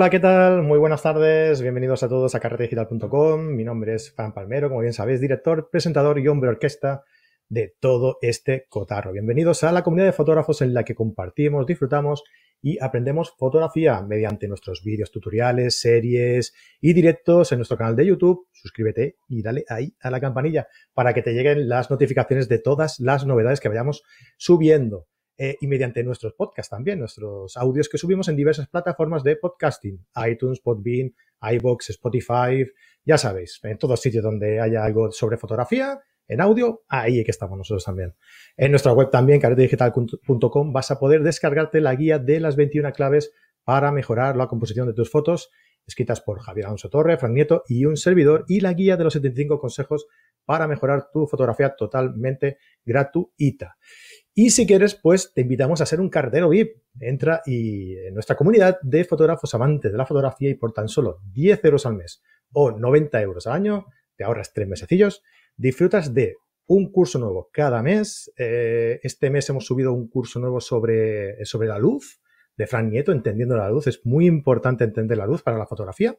Hola, ¿qué tal? Muy buenas tardes. Bienvenidos a todos a carretedigital.com. Mi nombre es Fran Palmero, como bien sabéis, director, presentador y hombre orquesta de todo este cotarro. Bienvenidos a la comunidad de fotógrafos en la que compartimos, disfrutamos y aprendemos fotografía mediante nuestros vídeos tutoriales, series y directos en nuestro canal de YouTube. Suscríbete y dale ahí a la campanilla para que te lleguen las notificaciones de todas las novedades que vayamos subiendo. Eh, y mediante nuestros podcasts también, nuestros audios que subimos en diversas plataformas de podcasting, iTunes, Podbean, iBox, Spotify, ya sabéis, en todos sitios donde haya algo sobre fotografía, en audio, ahí que estamos nosotros también. En nuestra web también, caretedigital.com, vas a poder descargarte la guía de las 21 claves para mejorar la composición de tus fotos, escritas por Javier Alonso Torre, Fran Nieto y un servidor, y la guía de los 75 consejos para mejorar tu fotografía totalmente gratuita. Y si quieres, pues te invitamos a ser un cartero VIP. Entra y en nuestra comunidad de fotógrafos amantes de la fotografía y por tan solo 10 euros al mes o 90 euros al año, te ahorras tres mesecillos, disfrutas de un curso nuevo cada mes. Eh, este mes hemos subido un curso nuevo sobre, sobre la luz de Fran Nieto, entendiendo la luz. Es muy importante entender la luz para la fotografía.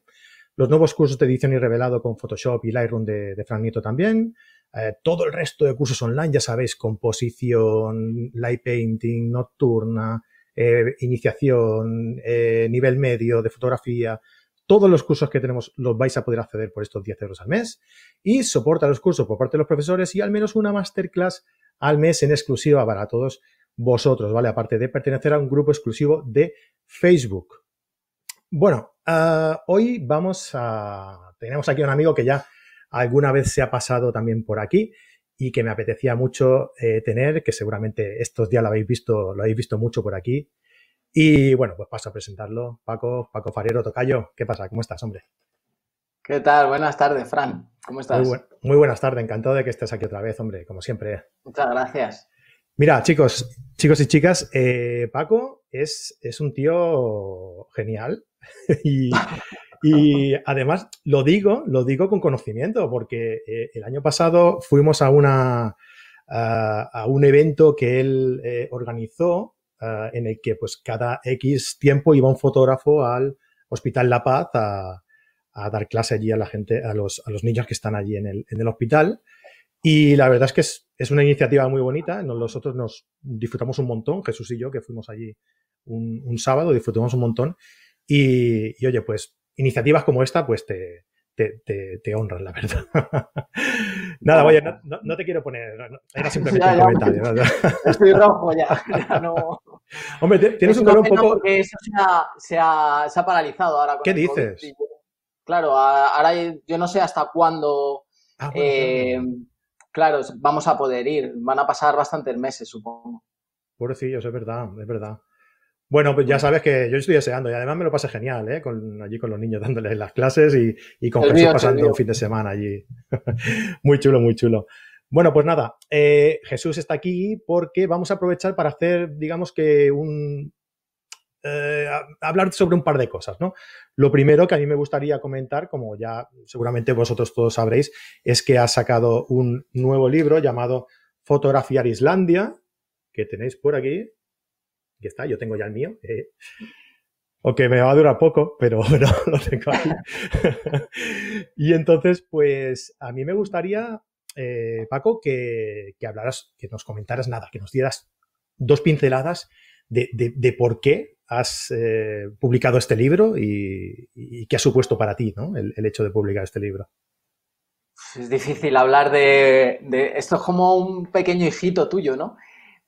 Los nuevos cursos de edición y revelado con Photoshop y Lightroom de, de Nieto también. Eh, todo el resto de cursos online, ya sabéis, composición, light painting, nocturna, eh, iniciación, eh, nivel medio de fotografía. Todos los cursos que tenemos los vais a poder acceder por estos 10 euros al mes. Y soporta los cursos por parte de los profesores y al menos una masterclass al mes en exclusiva para todos vosotros, ¿vale? Aparte de pertenecer a un grupo exclusivo de Facebook. Bueno, ah, hoy vamos a... Tenemos aquí a un amigo que ya alguna vez se ha pasado también por aquí y que me apetecía mucho eh, tener, que seguramente estos días lo habéis visto, lo habéis visto mucho por aquí. Y bueno, pues paso a presentarlo. Paco, Paco Farero, Tocayo, ¿qué pasa? ¿Cómo estás, hombre? ¿Qué tal? Buenas tardes, Fran. ¿Cómo estás? Muy, buenas tardes, encantado de que estés aquí otra vez, hombre, como siempre. Muchas gracias. Mira, chicos, chicos y chicas, eh, Paco es, es un tío genial y, además lo digo, lo digo con conocimiento, porque eh, el año pasado fuimos a una a, un evento que él eh, organizó en el que pues cada X tiempo iba un fotógrafo al Hospital La Paz a, dar clase allí a la gente, a los, a los niños que están allí en el, en el hospital. Y la verdad es que es, una iniciativa muy bonita. Nosotros nos disfrutamos un montón, Jesús y yo, que fuimos allí un sábado, disfrutamos un montón. Y, y, oye, pues iniciativas como esta, pues te, te, te, honran, la verdad. Nada, oye, no, no, te quiero poner, era simplemente un comentario. Estoy rojo ya, no. Hombre, tienes un color un poco... Porque eso se ha, se ha, se ha paralizado ahora. ¿Qué dices? Claro, ahora yo no sé hasta cuándo... Ah, eh, claro, vamos a poder ir. Van a pasar bastantes meses, supongo. Pobrecillos, es verdad, es verdad. Bueno, pues ya sabes que yo estoy deseando y además me lo pasé genial, ¿eh? Con, allí con los niños dándoles las clases y, y con Jesús pasando un fin de semana allí. muy chulo, muy chulo. Bueno, pues nada, eh, Jesús está aquí porque vamos a aprovechar para hacer, digamos que un... Eh, hablar sobre un par de cosas, ¿no? Lo primero que a mí me gustaría comentar, como ya seguramente vosotros todos sabréis, es que ha sacado un nuevo libro llamado Fotografiar Islandia, que tenéis por aquí, Aquí está, yo tengo ya el mío. Eh, que me va a durar poco, pero, lo tengo aquí. y entonces, pues a mí me gustaría, eh, Paco, que, hablaras, que nos comentaras nada, que nos dieras dos pinceladas de, por qué has eh, publicado este libro y, qué ha supuesto para ti ¿no? el, hecho de publicar este libro. Es difícil hablar de, de, Esto es como un pequeño hijito tuyo, ¿no?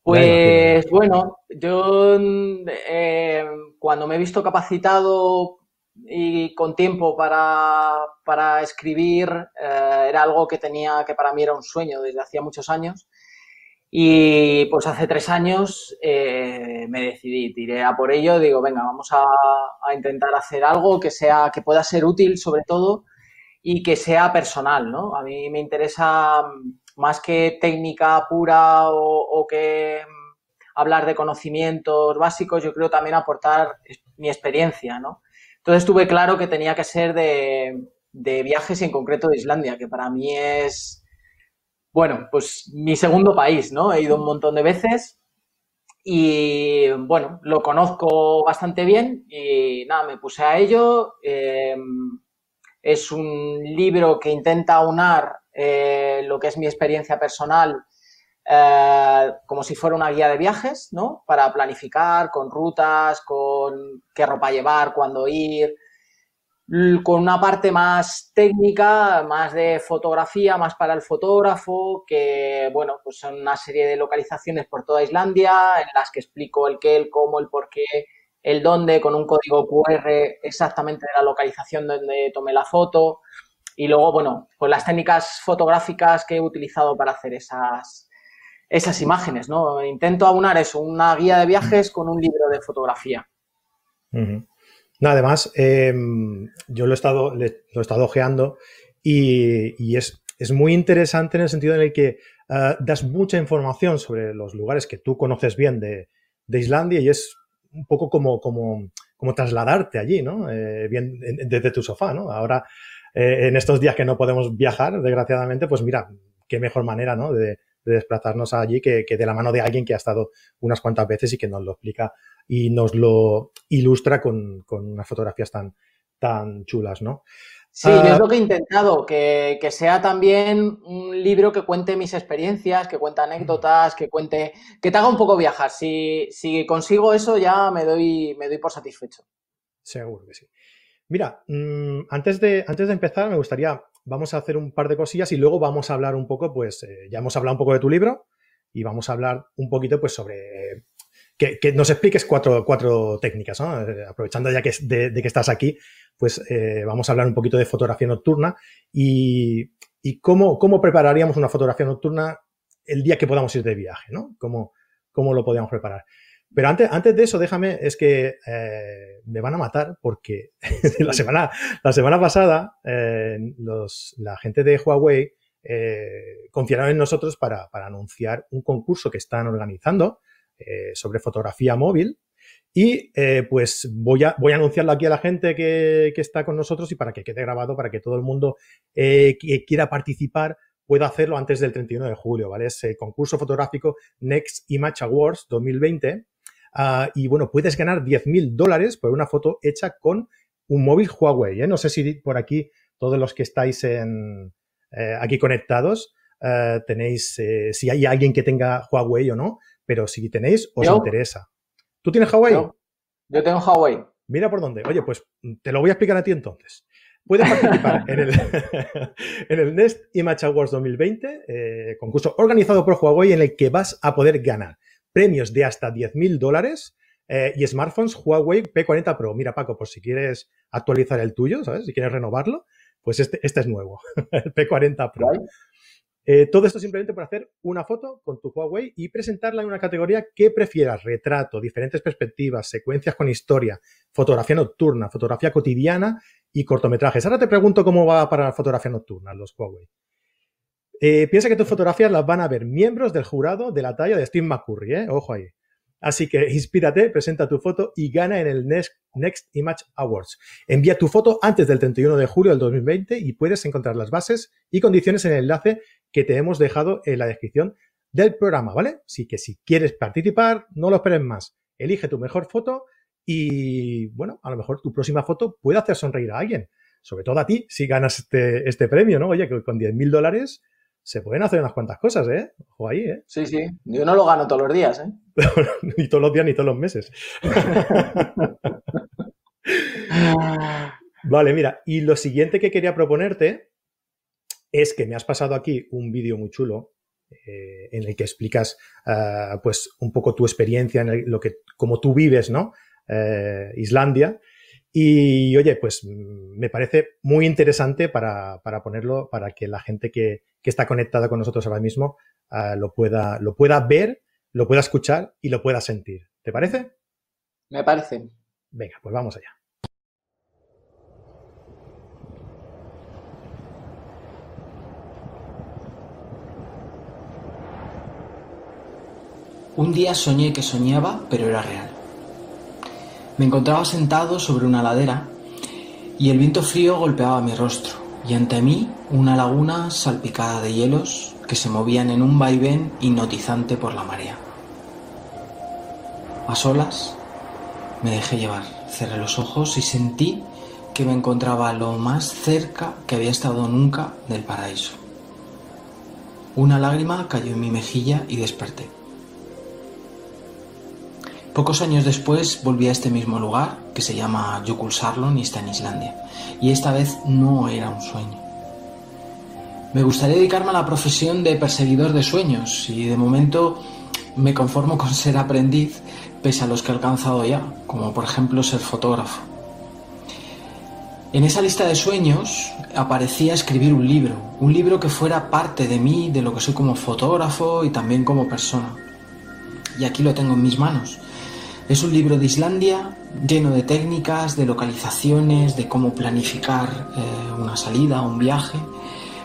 Pues bueno, yo eh, cuando me he visto capacitado y con tiempo para, escribir, eh, era algo que tenía, que para mí era un sueño desde hacía muchos años. Y pues hace tres años eh, me decidí, tiré a por ello, digo, venga, vamos a, a, intentar hacer algo que sea, que pueda ser útil sobre todo y que sea personal, ¿no? A mí me interesa más que técnica pura o, que mm, hablar de conocimientos básicos, yo creo también aportar mi experiencia, ¿no? Entonces tuve claro que tenía que ser de, viajes y en concreto de Islandia, que para mí es, bueno, pues mi segundo país, ¿no? He ido un montón de veces y bueno, lo conozco bastante bien y nada, me puse a ello. Em, es un libro que intenta unar eh, lo que es mi experiencia personal eh, como si fuera una guía de viajes, ¿no? Para planificar con rutas, con qué ropa llevar, cuándo ir, con una parte más técnica, más de fotografía, más para el fotógrafo, que, bueno, pues son una serie de localizaciones por toda Islandia en las que explico el qué, el cómo, el por qué, el dónde, con un código QR exactamente de la localización donde tomé la foto. Y luego, bueno, pues las técnicas fotográficas que he utilizado para hacer esas, esas imágenes, ¿no? Intento aunar eso, una guía de viajes con un libro de fotografía además, em, yo lo he estado, lo he estado ojeando y, es, muy interesante en el sentido en el que eh, das mucha información sobre los lugares que tú conoces bien de, Islandia y es un poco como, como, como trasladarte allí, ¿no? Eh, bien, desde tu sofá, ¿no? Ahora, eh, en estos días que no podemos viajar, desgraciadamente, pues mira, qué mejor manera, ¿no? De, desplazarnos allí que, que, de la mano de alguien que ha estado unas cuantas veces y que nos lo explica y nos lo ilustra con, unas fotografías tan, tan chulas, ¿no? Sí, es ah, lo que he intentado, que, sea también un libro que cuente mis experiencias, que cuente anécdotas, que cuente, que te haga un poco viajar. Si, si consigo eso ya me doy, me doy por satisfecho. Seguro que sí. Mira, mm, antes, de, antes de empezar me gustaría, vamos a hacer un par de cosillas y luego vamos a hablar un poco, pues eh, ya hemos hablado un poco de tu libro y vamos a hablar un poquito pues sobre que, nos expliques cuatro, cuatro técnicas, ¿no? Eh, aprovechando ya que de, que estás aquí, pues eh, vamos a hablar un poquito de fotografía nocturna y, cómo, cómo, prepararíamos una fotografía nocturna el día que podamos ir de viaje, ¿no? ¿Cómo, cómo lo podríamos preparar? Pero antes, antes de eso, déjame, es que eh, me van a matar porque la, semana, la semana pasada los, la gente de Huawei confiaron en nosotros para, para, anunciar un concurso que están organizando eh, sobre fotografía móvil. Y eh, pues voy a, voy a anunciarlo aquí a la gente que, está con nosotros y para que quede grabado, para que todo el mundo eh, que quiera participar pueda hacerlo antes del 31 de julio, ¿vale? Es el concurso fotográfico Next Image Awards 2020. Ah, y bueno, puedes ganar 10.000 dólares por una foto hecha con un móvil Huawei. No sé si por aquí, todos los que estáis en, aquí conectados, tenéis, si hay alguien que tenga Huawei o no, pero si tenéis, os interesa. ¿Tú tienes Huawei? Yo, tengo Huawei. Mira por dónde. Oye, pues te lo voy a explicar a ti entonces. Puedes participar en, el, en el Nest Image Awards 2020, eh, concurso organizado por Huawei en el que vas a poder ganar premios de hasta 10.000 dólares eh, y smartphones Huawei P40 Pro. Mira, Paco, por si quieres actualizar el tuyo, ¿sabes? Si quieres renovarlo, pues este, este es nuevo, el P40 Pro. Eh, todo esto simplemente por hacer una foto con tu Huawei y presentarla en una categoría que prefieras, retrato, diferentes perspectivas, secuencias con historia, fotografía nocturna, fotografía cotidiana y cortometrajes. Ahora te pregunto cómo va para la fotografía nocturna los Huawei. Eh, piensa que tus fotografías las van a ver miembros del jurado de la talla de Steve McCurry, ¿eh? Ojo ahí. Así que inspírate, presenta tu foto y gana en el Next, Image Awards. Envía tu foto antes del 31 de julio del 2020 y puedes encontrar las bases y condiciones en el enlace que te hemos dejado en la descripción del programa, ¿vale? Así que si quieres participar, no lo esperes más. Elige tu mejor foto y, bueno, a lo mejor tu próxima foto puede hacer sonreír a alguien. Sobre todo a ti, si ganas este, este premio, ¿no? Oye, que con 10.000 dólares se pueden hacer unas cuantas cosas, ¿eh? Ojo ahí, ¿eh? Sí, sí. Yo no lo gano todos los días, ¿eh? ni todos los días ni todos los meses. vale, mira, y lo siguiente que quería proponerte es que me has pasado aquí un vídeo muy chulo eh, en el que explicas ah, pues un poco tu experiencia en lo que, como tú vives, ¿no? Eh, Islandia. Y oye, pues me parece muy interesante para, ponerlo, para que la gente que, está conectada con nosotros ahora mismo ah, lo, pueda, lo pueda ver, lo pueda escuchar y lo pueda sentir. ¿Te parece? Me parece. Venga, pues vamos allá. Un día soñé que soñaba, pero era real. Me encontraba sentado sobre una ladera y el viento frío golpeaba mi rostro y ante mí una laguna salpicada de hielos que se movían en un vaivén hipnotizante por la marea. A solas, me dejé llevar, cerré los ojos y sentí que me encontraba lo más cerca que había estado nunca del paraíso. Una lágrima cayó en mi mejilla y desperté. Pocos años después volví a este mismo lugar, que se llama Jökulsárlón y está en Islandia, y esta vez no era un sueño. Me gustaría dedicarme a la profesión de perseguidor de sueños y de momento me conformo con ser aprendiz pese a los que he alcanzado ya, como por ejemplo ser fotógrafo. En esa lista de sueños aparecía escribir un libro, un libro que fuera parte de mí, de lo que soy como fotógrafo y también como persona. Y aquí lo tengo en mis manos. Es un libro de Islandia lleno de técnicas, de localizaciones, de cómo planificar eh, una salida, un viaje,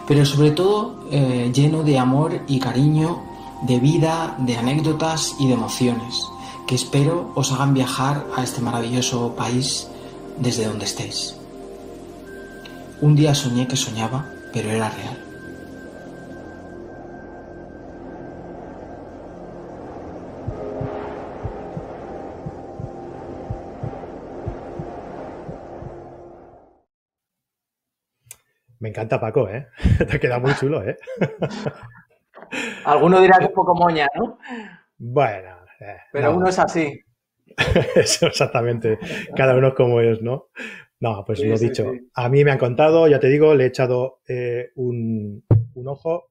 pero sobre todo eh, lleno de amor y cariño, de vida, de anécdotas y de emociones que espero os hagan viajar a este maravilloso país desde donde estéis. Un día soñé que soñaba, pero era real. Me encanta Paco, ¿eh? Te queda muy chulo, ¿eh? Alguno dirá que es poco moña, ¿no? Bueno, eh, Pero uno es así. Eso exactamente. Cada uno como es, ¿no? No, pues lo dicho. A mí me han contado, ya te digo, le he echado eh, un, ojo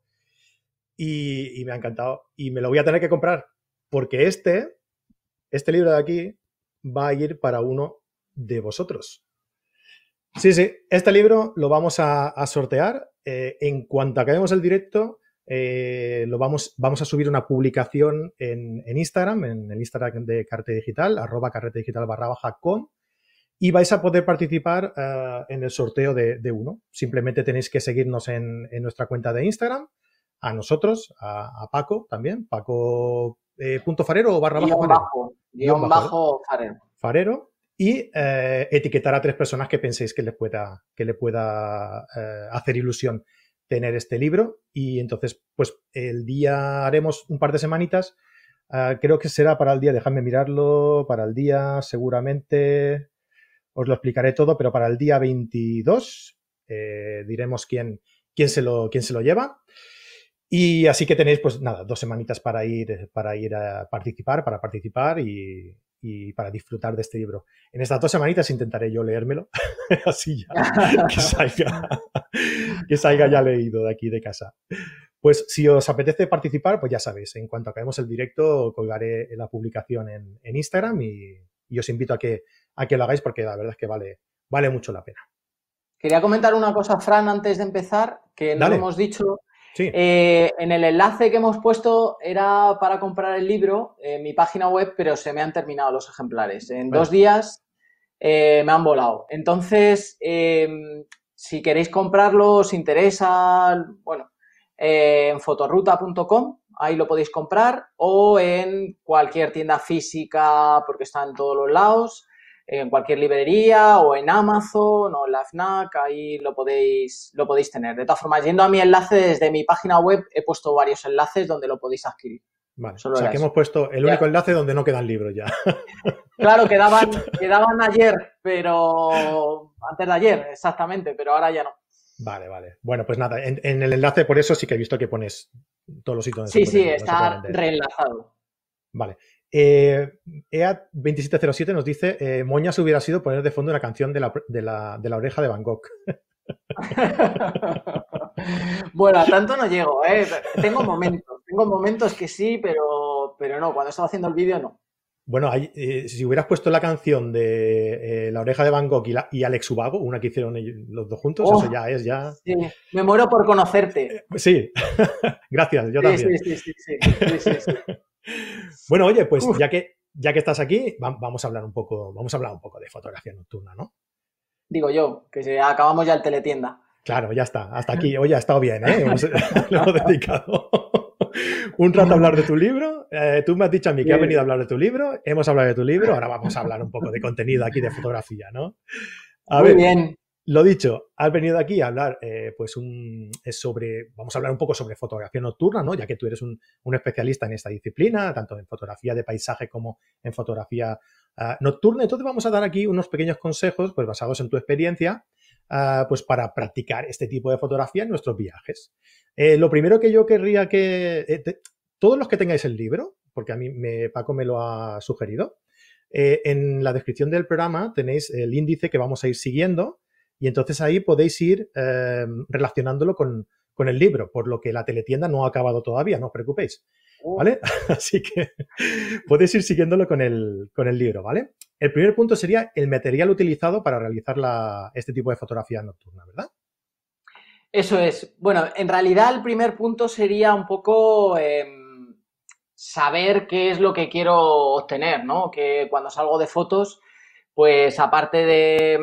y, me ha encantado. Y me lo voy a tener que comprar porque este, este libro de aquí, va a ir para uno de vosotros. Sí, sí, este libro lo vamos a, sortear. Eh, en cuanto acabemos el directo, eh, lo vamos, vamos a subir una publicación en, Instagram, en el Instagram de Carrete Digital, arroba carrete digital barra baja con, y vais a poder participar eh, en el sorteo de, uno. Simplemente tenéis que seguirnos en, nuestra cuenta de Instagram, a nosotros, a, Paco también, Paco eh, punto farero o barra bajo, bajo, farero. Farero y etiquetar a tres personas que penséis que le pueda, que le pueda hacer ilusión tener este libro y entonces pues el día haremos un par de semanitas, ah, creo que será para el día, dejadme mirarlo, para el día seguramente os lo explicaré todo, pero para el día 22 eh, diremos quién, quién, se lo, quién se lo lleva. Y así que tenéis, pues nada, dos semanitas para ir, para ir a participar, para participar y, y para disfrutar de este libro. En estas dos semanitas intentaré yo leérmelo, así ya, que salga, que salga ya leído de aquí de casa. Pues si os apetece participar, pues ya sabéis, en cuanto acabemos el directo, colgaré la publicación en, Instagram y, os invito a que, a que lo hagáis porque la verdad es que vale, vale mucho la pena. Quería comentar una cosa, Fran, antes de empezar, que no hemos dicho eh, en el enlace que hemos puesto era para comprar el libro en mi página web, pero se me han terminado los ejemplares. En dos días eh, me han volado. Entonces, em, si queréis comprarlo, os interesa, bueno, eh, en fotoruta.com, ahí lo podéis comprar, o en cualquier tienda física, porque está en todos los lados en cualquier librería o en Amazon o en la FNAC, ahí lo podéis, lo podéis tener. De todas formas, yendo a mi enlace desde mi página web, he puesto varios enlaces donde lo podéis adquirir. Vale, o sea que hemos puesto el único enlace donde no quedan libros ya. Claro, quedaban, quedaban ayer, pero antes de ayer, exactamente, pero ahora ya no. Vale, vale. Bueno, pues nada, en, el enlace por eso sí que he visto que pones todos los sitios. Sí, sí, está reenlazado. Vale. Eh, EA2707 nos dice, eh, Moñas hubiera sido poner de fondo una canción de la, de la, de la oreja de Van Gogh. bueno, a tanto no llego, ¿eh? Tengo momentos, tengo momentos que sí, pero, pero no, cuando estaba haciendo el vídeo no. Bueno, eh, si hubieras puesto la canción de La oreja de Van Gogh y, Alex Ubago, una que hicieron los dos juntos, eso ya es ya. Sí, me muero por conocerte. sí, gracias, yo también. sí, sí, sí, sí, sí. Bueno, oye, pues ya que, ya que estás aquí, vamos a hablar un poco, vamos a hablar un poco de fotografía nocturna, ¿no? Digo yo, que acabamos ya el teletienda. Claro, ya está. Hasta aquí. Oye, ha estado bien, ¿eh? Hemos, hemos dedicado un rato a hablar de tu libro. Eh, tú me has dicho a mí que has venido a hablar de tu libro. Hemos hablado de tu libro. Ahora vamos a hablar un poco de contenido aquí de fotografía, ¿no? A Muy bien. Lo dicho, has venido aquí a hablar, eh, pues, sobre, vamos a hablar un poco sobre fotografía nocturna, ¿no? Ya que tú eres un, especialista en esta disciplina, tanto en fotografía de paisaje como en fotografía ah, nocturna. Entonces vamos a dar aquí unos pequeños consejos, pues, basados en tu experiencia, ah, pues, para practicar este tipo de fotografía en nuestros viajes. Eh, lo primero que yo querría que, eh, todos los que tengáis el libro, porque a mí me, Paco me lo ha sugerido, en la descripción del programa tenéis el índice que vamos a ir siguiendo y entonces ahí podéis ir em, relacionándolo con, el libro, por lo que la teletienda no ha acabado todavía, no os preocupéis. Oh. ¿Vale? Así que podéis ir siguiéndolo con el, con el libro, ¿vale? El primer punto sería el material utilizado para realizar la, este tipo de fotografía nocturna, ¿verdad? Eso es. Bueno, en realidad el primer punto sería un poco em, saber qué es lo que quiero obtener, ¿no? Que cuando salgo de fotos, pues aparte de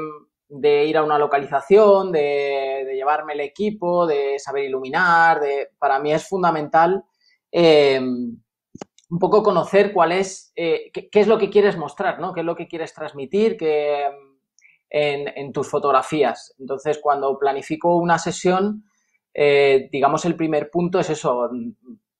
de ir a una localización, de, llevarme el equipo, de saber iluminar, de, para mí es fundamental eh, un poco conocer cuál es, eh, qué, es lo que quieres mostrar, ¿no? Qué es lo que quieres transmitir en, tus fotografías. Entonces, cuando planifico una sesión, eh, digamos, el primer punto es eso,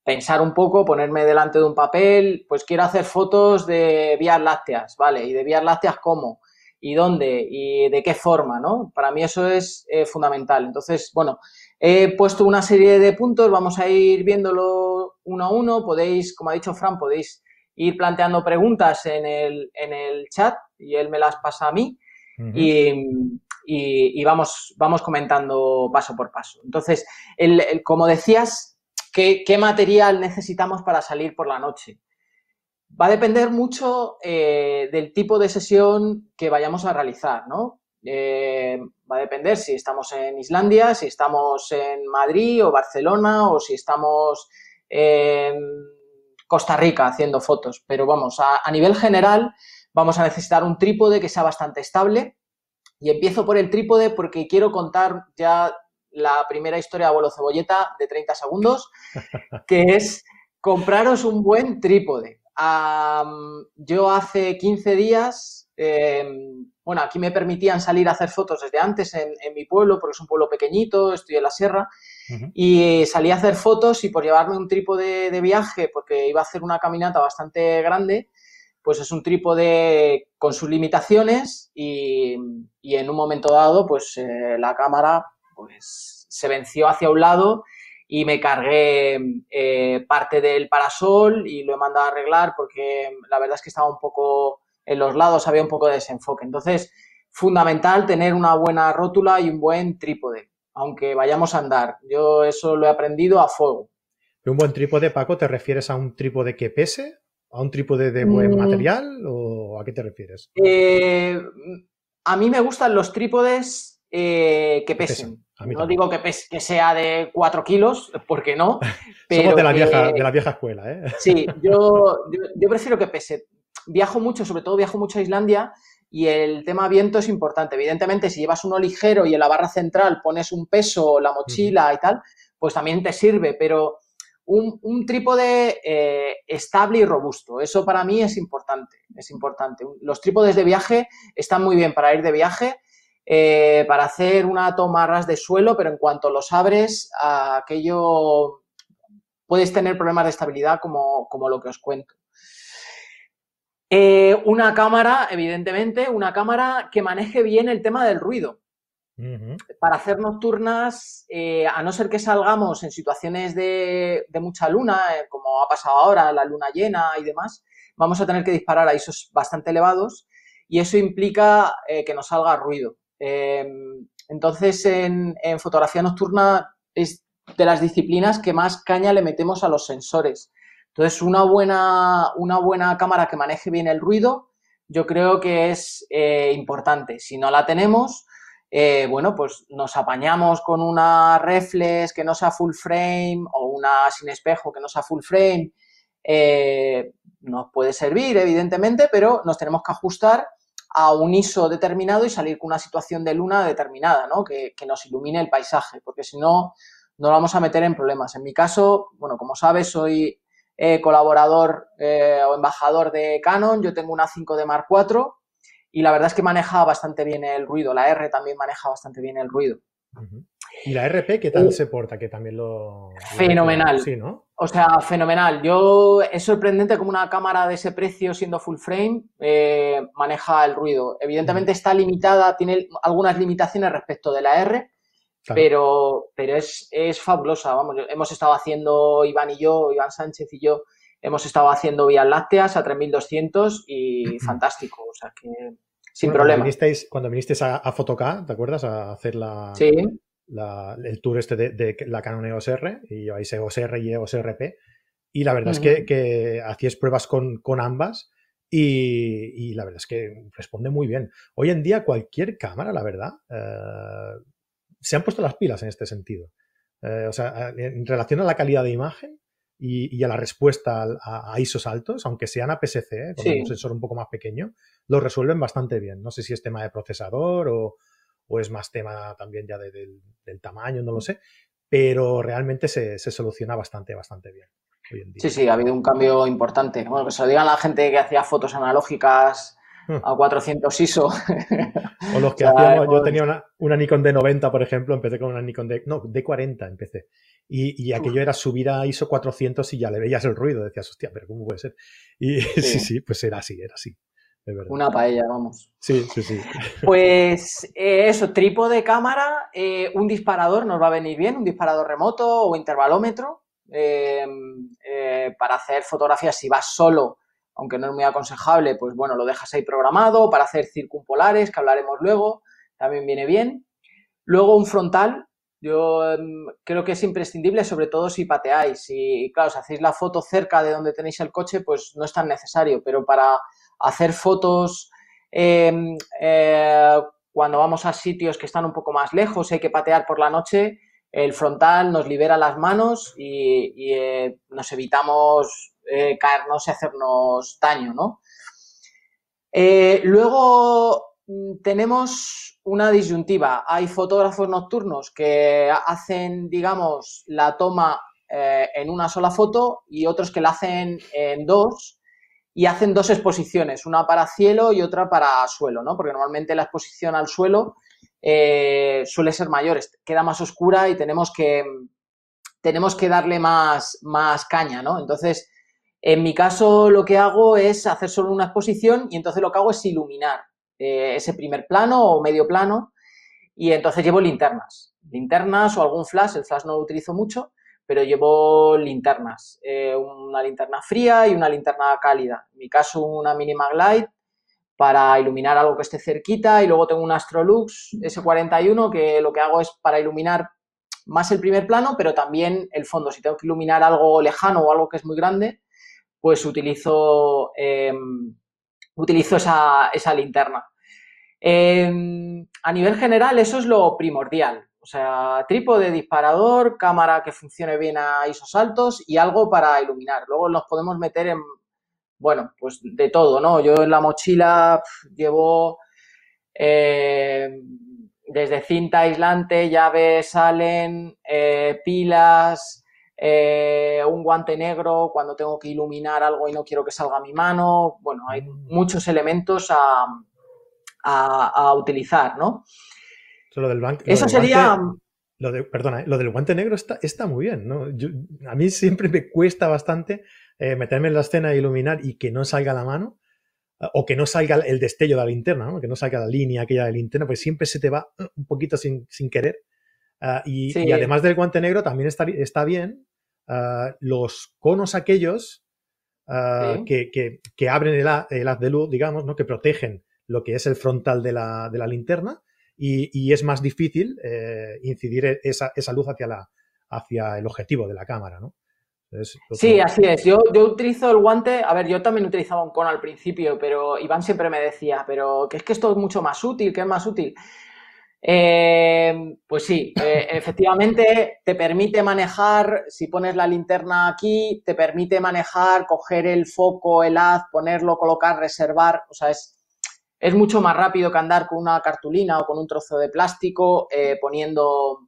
pensar un poco, ponerme delante de un papel, pues quiero hacer fotos de vías lácteas, ¿vale? ¿Y de vías lácteas cómo? Y dónde y de qué forma, ¿no? Para mí eso es eh, fundamental. Entonces, bueno, he puesto una serie de puntos, vamos a ir viéndolo uno a uno. Podéis, como ha dicho Fran, podéis ir planteando preguntas en el, en el chat y él me las pasa a mí. y, vamos, vamos comentando paso por paso. Entonces, el, como decías, ¿qué, ¿qué material necesitamos para salir por la noche? Va a depender mucho eh, del tipo de sesión que vayamos a realizar, ¿no? Eh, va a depender si estamos en Islandia, si estamos en Madrid o Barcelona o si estamos en Costa Rica haciendo fotos. Pero vamos, a, nivel general vamos a necesitar un trípode que sea bastante estable. Y empiezo por el trípode porque quiero contar ya la primera historia de abuelo cebolleta de 30 segundos, que es compraros un buen trípode yo hace 15 días, em, bueno, aquí me permitían salir a hacer fotos desde antes en, mi pueblo, porque es un pueblo pequeñito, estoy en la sierra, y salí a hacer fotos y por llevarme un trípode de viaje, porque iba a hacer una caminata bastante grande, pues es un trípode con sus limitaciones y, en un momento dado, pues eh, la cámara pues, se venció hacia un lado y me cargué eh, parte del parasol y lo he mandado a arreglar porque la verdad es que estaba un poco en los lados, había un poco de desenfoque. Entonces, fundamental tener una buena rótula y un buen trípode, aunque vayamos a andar. Yo eso lo he aprendido a fuego. ¿Un buen trípode, Paco, te refieres a un trípode que pese? ¿A un trípode de buen mm. material? ¿O a qué te refieres? Eh, a mí me gustan los trípodes eh, que pesen. No digo que, que, sea de 4 kilos, porque no. Pero Somos de la, vieja, de la vieja escuela, ¿eh? Sí, yo, yo, prefiero que pese. Viajo mucho, sobre todo viajo mucho a Islandia y el tema viento es importante. Evidentemente, si llevas uno ligero y en la barra central pones un peso, la mochila y tal, pues también te sirve, pero un, un trípode eh, estable y robusto, eso para mí es importante, es importante. Los trípodes de viaje están muy bien para ir de viaje, eh, para hacer una toma ras de suelo, pero en cuanto los abres, aquello puedes tener problemas de estabilidad como, lo que os cuento. Eh, una cámara, evidentemente, una cámara que maneje bien el tema del ruido. Para hacer nocturnas, eh, a no ser que salgamos en situaciones de, de mucha luna, como ha pasado ahora, la luna llena y demás, vamos a tener que disparar a ISOs bastante elevados y eso implica que nos salga ruido. Em, entonces, en, fotografía nocturna es de las disciplinas que más caña le metemos a los sensores. Entonces, una buena, una buena cámara que maneje bien el ruido, yo creo que es eh, importante. Si no la tenemos, eh, bueno, pues nos apañamos con una reflex que no sea full frame o una sin espejo que no sea full frame. Eh, nos puede servir, evidentemente, pero nos tenemos que ajustar a un ISO determinado y salir con una situación de luna determinada, ¿no? Que, nos ilumine el paisaje, porque si no, nos vamos a meter en problemas. En mi caso, bueno, como sabes, soy eh, colaborador eh, o embajador de Canon, yo tengo una 5D Mark IV y la verdad es que maneja bastante bien el ruido. La R también maneja bastante bien el ruido. ¿Y la RP qué tal uh. se porta? Que también lo... Fenomenal. Sí, ¿no? O sea, fenomenal. Yo, es sorprendente como una cámara de ese precio, siendo full frame, eh, maneja el ruido. Evidentemente está limitada, tiene algunas limitaciones respecto de la R, pero, pero es, es fabulosa. Vamos, hemos estado haciendo, Iván y yo, Iván Sánchez y yo, hemos estado haciendo vías lácteas a 3200 y fantástico. O sea que sin problema. Cuando vinisteis, a, a ¿te acuerdas? A hacer la, el tour este de, la Canon EOS R y lleváis EOS R y EOS RP. Y la verdad es que, que hacíais pruebas con, ambas y, la verdad es que responde muy bien. Hoy en día cualquier cámara, la verdad, eh, se han puesto las pilas en este sentido. Eh, o sea, en relación a la calidad de imagen, y, a la respuesta a, ISOs altos, aunque sean a PSC, ¿eh? con un sensor un poco más pequeño, lo resuelven bastante bien. No sé si es tema de procesador o, es más tema también ya del, tamaño, no lo sé, pero realmente se, soluciona bastante, bastante bien. Hoy en día. Sí, sí, ha habido un cambio importante. Bueno, que se lo digan a la gente que hacía fotos analógicas hmm. a 400 ISO. O los que hacíamos, yo tenía una, una, Nikon D90, por ejemplo, empecé con una Nikon D, no, D40 empecé. Y, aquello era subir a ISO 400 y ya le veías el ruido. Decías, hostia, pero ¿cómo puede ser? Y sí, sí, pues era así, era así. Una paella, vamos. Sí, sí, sí. Pues eh, eso, trípode, cámara, eh, un disparador nos va a venir bien, un disparador remoto o intervalómetro em, eh, para hacer fotografías si vas solo, aunque no es muy aconsejable, pues bueno, lo dejas ahí programado para hacer circumpolares, que hablaremos luego, también viene bien. Luego un frontal, yo em, creo que es imprescindible, sobre todo si pateáis. Y claro, si hacéis la foto cerca de donde tenéis el coche, pues no es tan necesario. Pero para hacer fotos em, eh, cuando vamos a sitios que están un poco más lejos, hay que patear por la noche, el frontal nos libera las manos y, eh, nos evitamos eh, caernos y hacernos daño, ¿no? luego mm, tenemos una disyuntiva. Hay fotógrafos nocturnos que hacen, digamos, la toma en una sola foto y otros que la hacen en dos y hacen dos exposiciones, una para cielo y otra para suelo, ¿no? Porque normalmente la exposición al suelo eh, suele ser mayor, queda más oscura y tenemos que, tenemos que darle más, más caña, ¿no? Entonces, en mi caso lo que hago es hacer solo una exposición y entonces lo que hago es iluminar. Eh, ese primer plano o medio plano y entonces llevo linternas, linternas o algún flash, el flash no lo utilizo mucho, pero llevo linternas, eh, una linterna fría y una linterna cálida, en mi caso una mini light para iluminar algo que esté cerquita y luego tengo un Astrolux S41 que lo que hago es para iluminar más el primer plano, pero también el fondo. Si tengo que iluminar algo lejano o algo que es muy grande, pues utilizo em, utilizo esa, esa linterna. Em, a nivel general, eso es lo primordial. O sea, trípode, disparador, cámara que funcione bien a ISOs altos y algo para iluminar. Luego nos podemos meter en, bueno, pues de todo, ¿no? Yo en la mochila llevo eh, desde cinta aislante, llaves, salen, eh, pilas, eh, un guante negro cuando tengo que iluminar algo y no quiero que salga mi mano. Bueno, hay mm. muchos elementos a, a, utilizar, ¿no? Eso, del Eso sería... lo de, perdona, ¿eh? lo del guante negro está, está muy bien, ¿no? a mí siempre me cuesta bastante eh, meterme en la escena e iluminar y que no salga la mano o que no salga el destello de la linterna, ¿no? que no salga la línea aquella de la linterna, porque siempre se te va un poquito sin, sin querer. Y, además del guante negro también está, está bien los conos aquellos ah, que, que, abren el, el, haz de luz, digamos, ¿no? que protegen lo que es el frontal de la, de la linterna y, y, es más difícil eh, incidir esa, esa, luz hacia, la, hacia el objetivo de la cámara. ¿no? sí, así es. Yo, yo utilizo el guante, a ver, yo también utilizaba un cono al principio, pero Iván siempre me decía, pero que es que esto es mucho más útil, que es más útil. Eh, pues sí, eh, efectivamente te permite manejar, si pones la linterna aquí, te permite manejar, coger el foco, el haz, ponerlo, colocar, reservar, o sea, es, es mucho más rápido que andar con una cartulina o con un trozo de plástico eh, poniendo,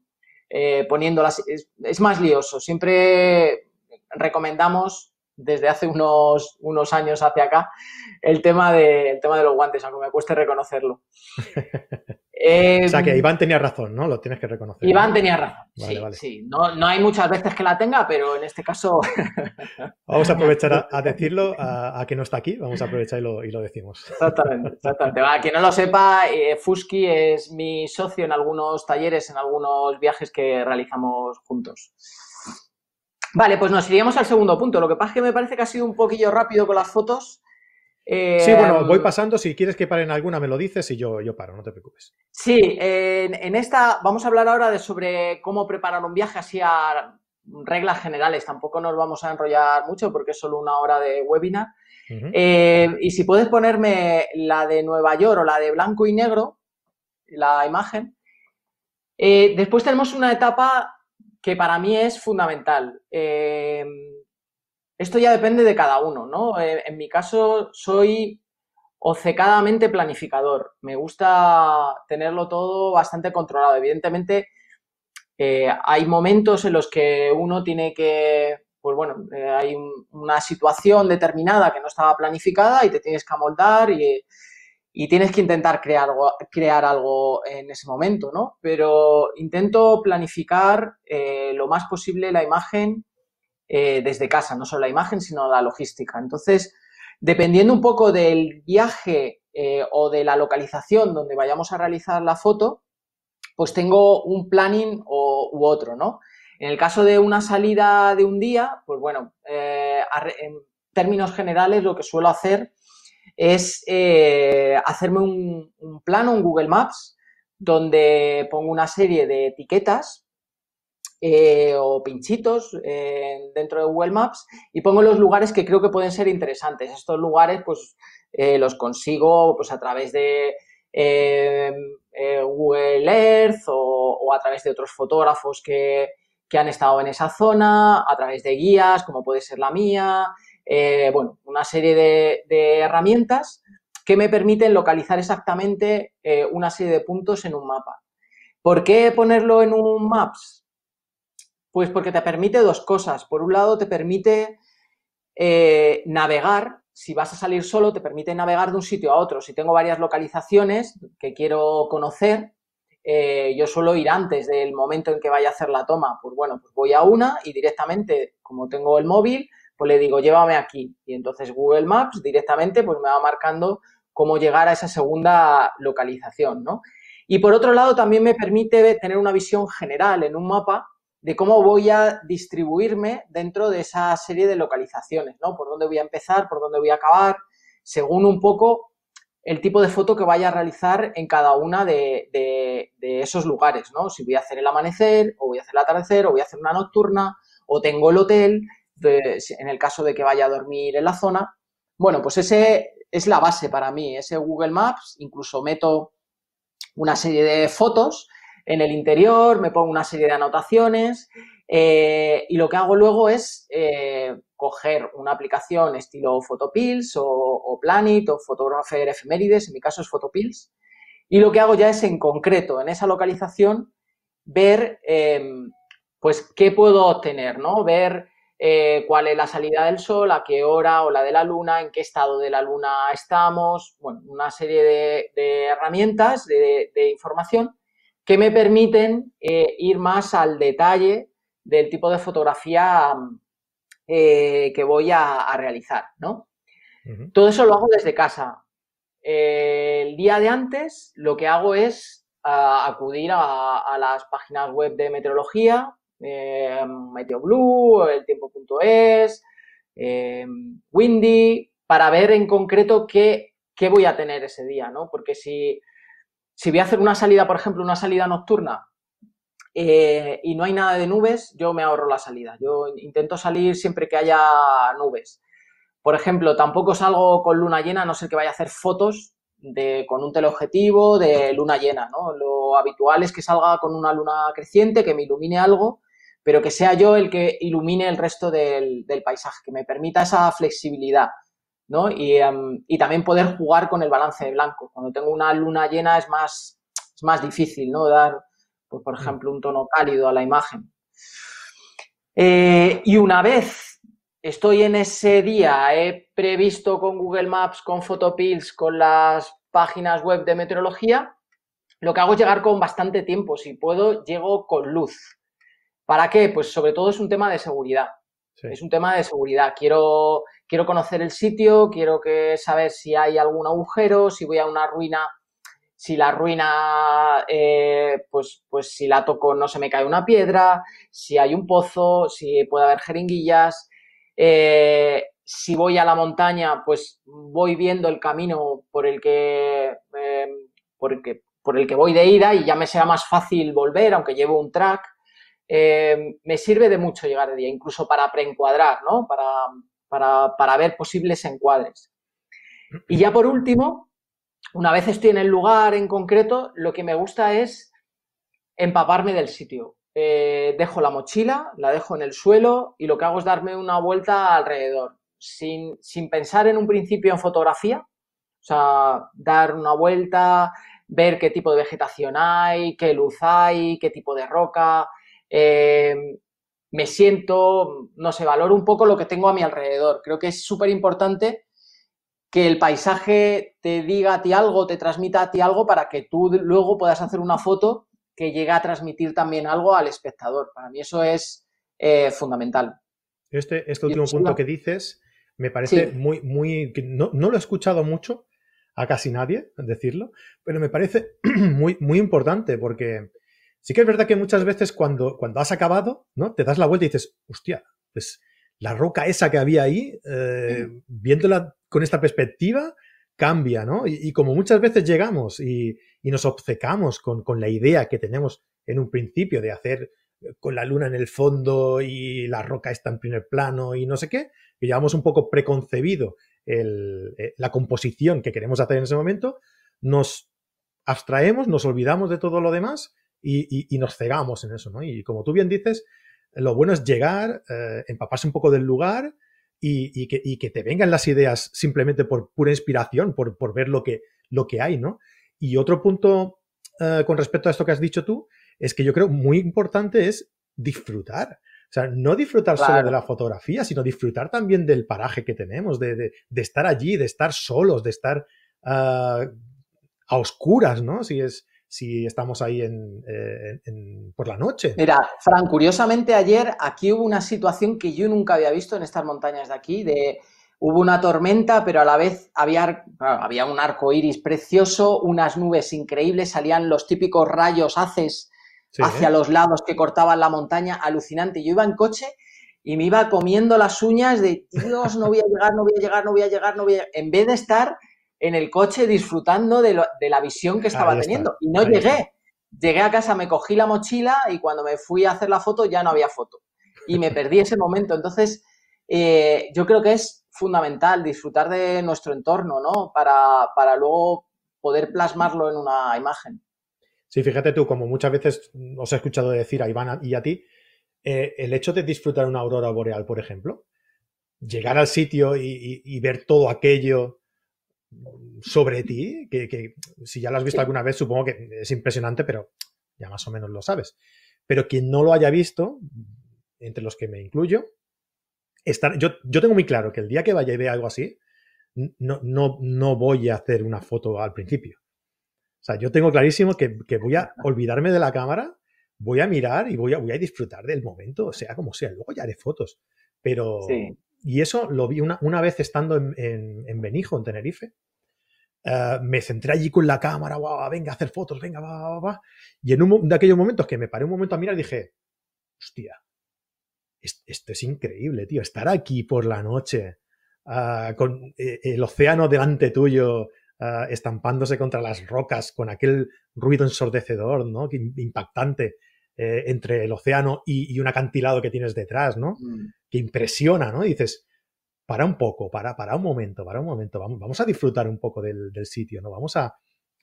poniendo las, es, más lioso. Siempre recomendamos desde hace unos, unos años hacia acá el tema, de, el tema de los guantes, aunque me cueste reconocerlo. o sea que Iván tenía razón, ¿no? Lo tienes que reconocer. Iván tenía razón, sí, sí. No, no, hay muchas veces que la tenga, pero en este caso... Vamos a aprovechar a, decirlo, a, que no está aquí, vamos a aprovechar y lo, y lo decimos. Exactamente, exactamente. Para quien no lo sepa, eh, Fusky es mi socio en algunos talleres, en algunos viajes que realizamos juntos. Vale, pues nos iríamos al segundo punto. Lo que pasa es que me parece que ha sido un poquillo rápido con las fotos sí, bueno, voy em, pasando. Si quieres que pare en alguna, me lo dices y yo, yo paro, no te preocupes. Sí, en, esta vamos a hablar ahora de sobre cómo preparar un viaje así a reglas generales. Tampoco nos vamos a enrollar mucho porque es solo una hora de webinar. Eh, y si puedes ponerme la de Nueva York o la de blanco y negro, la imagen. Eh, después tenemos una etapa que para mí es fundamental. Eh, esto ya depende de cada uno, ¿no? Eh, en mi caso soy obcecadamente planificador. Me gusta tenerlo todo bastante controlado. Evidentemente, eh, hay momentos en los que uno tiene que, pues bueno, eh, hay una situación determinada que no estaba planificada y te tienes que amoldar y, tienes que intentar crear, crear algo en ese momento, ¿no? Pero intento planificar lo más posible la imagen eh, desde casa, no solo la imagen, sino la logística. Entonces, dependiendo un poco del viaje eh, o de la localización donde vayamos a realizar la foto, pues tengo un planning o, u otro, ¿no? En el caso de una salida de un día, pues bueno, eh, en términos generales lo que suelo hacer es hacerme un, un plano, un Google Maps, donde pongo una serie de etiquetas eh, o pinchitos eh, dentro de Google Maps y pongo los lugares que creo que pueden ser interesantes. Estos lugares pues eh, los consigo pues a través de Google Earth o, a través de otros fotógrafos que, han estado en esa zona, a través de guías como puede ser la mía, bueno, una serie de, de, herramientas que me permiten localizar exactamente una serie de puntos en un mapa. ¿Por qué ponerlo en un Maps? Pues porque te permite dos cosas. Por un lado, te permite eh, navegar. Si vas a salir solo, te permite navegar de un sitio a otro. Si tengo varias localizaciones que quiero conocer, eh, yo suelo ir antes del momento en que vaya a hacer la toma. Pues bueno, pues voy a una y directamente, como tengo el móvil, pues le digo, llévame aquí. Y entonces Google Maps directamente pues me va marcando cómo llegar a esa segunda localización, ¿no? Y por otro lado, también me permite tener una visión general en un mapa de cómo voy a distribuirme dentro de esa serie de localizaciones, ¿no? Por dónde voy a empezar, por dónde voy a acabar, según un poco el tipo de foto que vaya a realizar en cada una de, esos lugares, ¿no? Si voy a hacer el amanecer, o voy a hacer el atardecer, o voy a hacer una nocturna, o tengo el hotel, en el caso de que vaya a dormir en la zona. Bueno, pues ese es la base para mí, ese Google Maps, incluso meto una serie de fotos en el interior, me pongo una serie de anotaciones eh, y lo que hago luego es eh, coger una aplicación estilo Photopills o, Planet o Photographer Efemérides, en mi caso es Photopills, y lo que hago ya es en concreto, en esa localización, ver em, pues qué puedo obtener, ¿no? Ver eh, cuál es la salida del sol, a qué hora o la de la luna, en qué estado de la luna estamos, bueno, una serie de, herramientas de información que me permiten eh, ir más al detalle del tipo de fotografía eh, que voy a, realizar, ¿no? Todo eso lo hago desde casa. el día de antes lo que hago es acudir a, las páginas web de meteorología, eh, MeteoBlue, el tiempo.es, Windy, para ver en concreto qué, qué voy a tener ese día, ¿no? Porque si si voy a hacer una salida, por ejemplo, una salida nocturna eh, y no hay nada de nubes, yo me ahorro la salida. Yo intento salir siempre que haya nubes. Por ejemplo, tampoco salgo con luna llena, a no ser que vaya a hacer fotos de, con un teleobjetivo de luna llena, ¿no? Lo habitual es que salga con una luna creciente, que me ilumine algo, pero que sea yo el que ilumine el resto del paisaje, que me permita esa flexibilidad. ¿No? Em, y, también poder jugar con el balance de blanco. Cuando tengo una luna llena es más, es más difícil, ¿no? Dar, pues, por mm. ejemplo, un tono cálido a la imagen. Eh, y una vez estoy en ese día, he previsto con Google Maps, con Photopills, con las páginas web de meteorología, lo que hago es llegar con bastante tiempo. Si puedo, llego con luz. ¿Para qué? Pues sobre todo es un tema de seguridad. Es un tema de seguridad. Quiero, quiero conocer el sitio, quiero saber si hay algún agujero, si voy a una ruina, si la ruina, eh, pues, pues si la toco no se me cae una piedra, si hay un pozo, si puede haber jeringuillas. Eh, si voy a la montaña, pues voy viendo el camino por el que, eh, por el que, por el que voy de ida y ya me será más fácil volver, aunque llevo un track. Eh, me sirve de mucho llegar de día, incluso para preencuadrar, ¿no? Para, para, ver posibles encuadres. Y ya por último, una vez estoy en el lugar en concreto, lo que me gusta es empaparme del sitio. Eh, dejo la mochila, la dejo en el suelo y lo que hago es darme una vuelta alrededor, sin, sin pensar en un principio en fotografía, o sea, dar una vuelta, ver qué tipo de vegetación hay, qué luz hay, qué tipo de roca, eh, me siento, no sé, valoro un poco lo que tengo a mi alrededor. Creo que es súper importante que el paisaje te diga a ti algo, te transmita a ti algo para que tú luego puedas hacer una foto que llegue a transmitir también algo al espectador. Para mí eso es eh, fundamental. Este, este último punto que dices me parece muy, muy, no, no, lo he escuchado mucho a casi nadie decirlo, pero me parece muy, muy importante porque Sí que es verdad que muchas veces cuando, cuando has acabado, ¿no? Te das la vuelta y dices, hostia, pues la roca esa que había ahí, eh, viéndola con esta perspectiva, cambia, ¿no? Y, como muchas veces llegamos y, nos obcecamos con, la idea que tenemos en un principio de hacer con la luna en el fondo y la roca está en primer plano y no sé qué, que llevamos un poco preconcebido eh, la composición que queremos hacer en ese momento, nos abstraemos, nos olvidamos de todo lo demás y, nos cegamos en eso, ¿no? Y como tú bien dices, lo bueno es llegar, eh, empaparse un poco del lugar y, que, te vengan las ideas simplemente por pura inspiración, por, ver lo que, lo que hay, ¿no? Y otro punto eh, con respecto a esto que has dicho tú, es que yo creo muy importante es disfrutar. O sea, no disfrutar solo de la fotografía, sino disfrutar también del paraje que tenemos, de, estar allí, de estar solos, de estar ah, a oscuras, ¿no? Si es, si estamos ahí eh, en, por la noche. Mira, Fran, curiosamente ayer aquí hubo una situación que yo nunca había visto en estas montañas de aquí, de hubo una tormenta, pero a la vez había, había un arco iris precioso, unas nubes increíbles, salían los típicos rayos haces hacia los lados que cortaban la montaña, alucinante. Yo iba en coche y me iba comiendo las uñas de, Dios, no voy a llegar, no voy a llegar, no voy a llegar, no voy a llegar. En vez de estar en el coche disfrutando de, la visión que estaba teniendo. Y no llegué. Llegué a casa, me cogí la mochila y cuando me fui a hacer la foto ya no había foto. Y me perdí ese momento. Entonces, eh, yo creo que es fundamental disfrutar de nuestro entorno, ¿no? Para, para luego poder plasmarlo en una imagen. Sí, fíjate tú, como muchas veces os he escuchado decir a Iván y a ti, eh, el hecho de disfrutar una aurora boreal, por ejemplo, llegar al sitio y ver todo aquello, sobre ti, que, si ya lo has visto alguna vez, supongo que es impresionante, pero ya más o menos lo sabes. Pero quien no lo haya visto, entre los que me incluyo, estar, yo, yo tengo muy claro que el día que vaya y vea algo así, no, no, no voy a hacer una foto al principio. O sea, yo tengo clarísimo que, voy a olvidarme de la cámara, voy a mirar y voy a, voy a disfrutar del momento, sea como sea. Luego ya haré fotos. Pero, y eso lo vi una, una vez estando en, en, Benijo, en Tenerife. Eh, me centré allí con la cámara, venga a hacer fotos, venga, va, va, va. Y en un de aquellos momentos que me paré un momento a mirar, dije, hostia, esto es increíble, tío. Estar aquí por la noche, ah, con eh, el océano delante tuyo, ah, estampándose contra las rocas, con aquel ruido ensordecedor, ¿no? Impactante. Eh, entre el océano y, un acantilado que tienes detrás, ¿no? Mm. Que impresiona, ¿no? Y dices, para un poco, para, para un momento, para un momento, vamos, vamos a disfrutar un poco del, sitio, ¿no? Vamos a,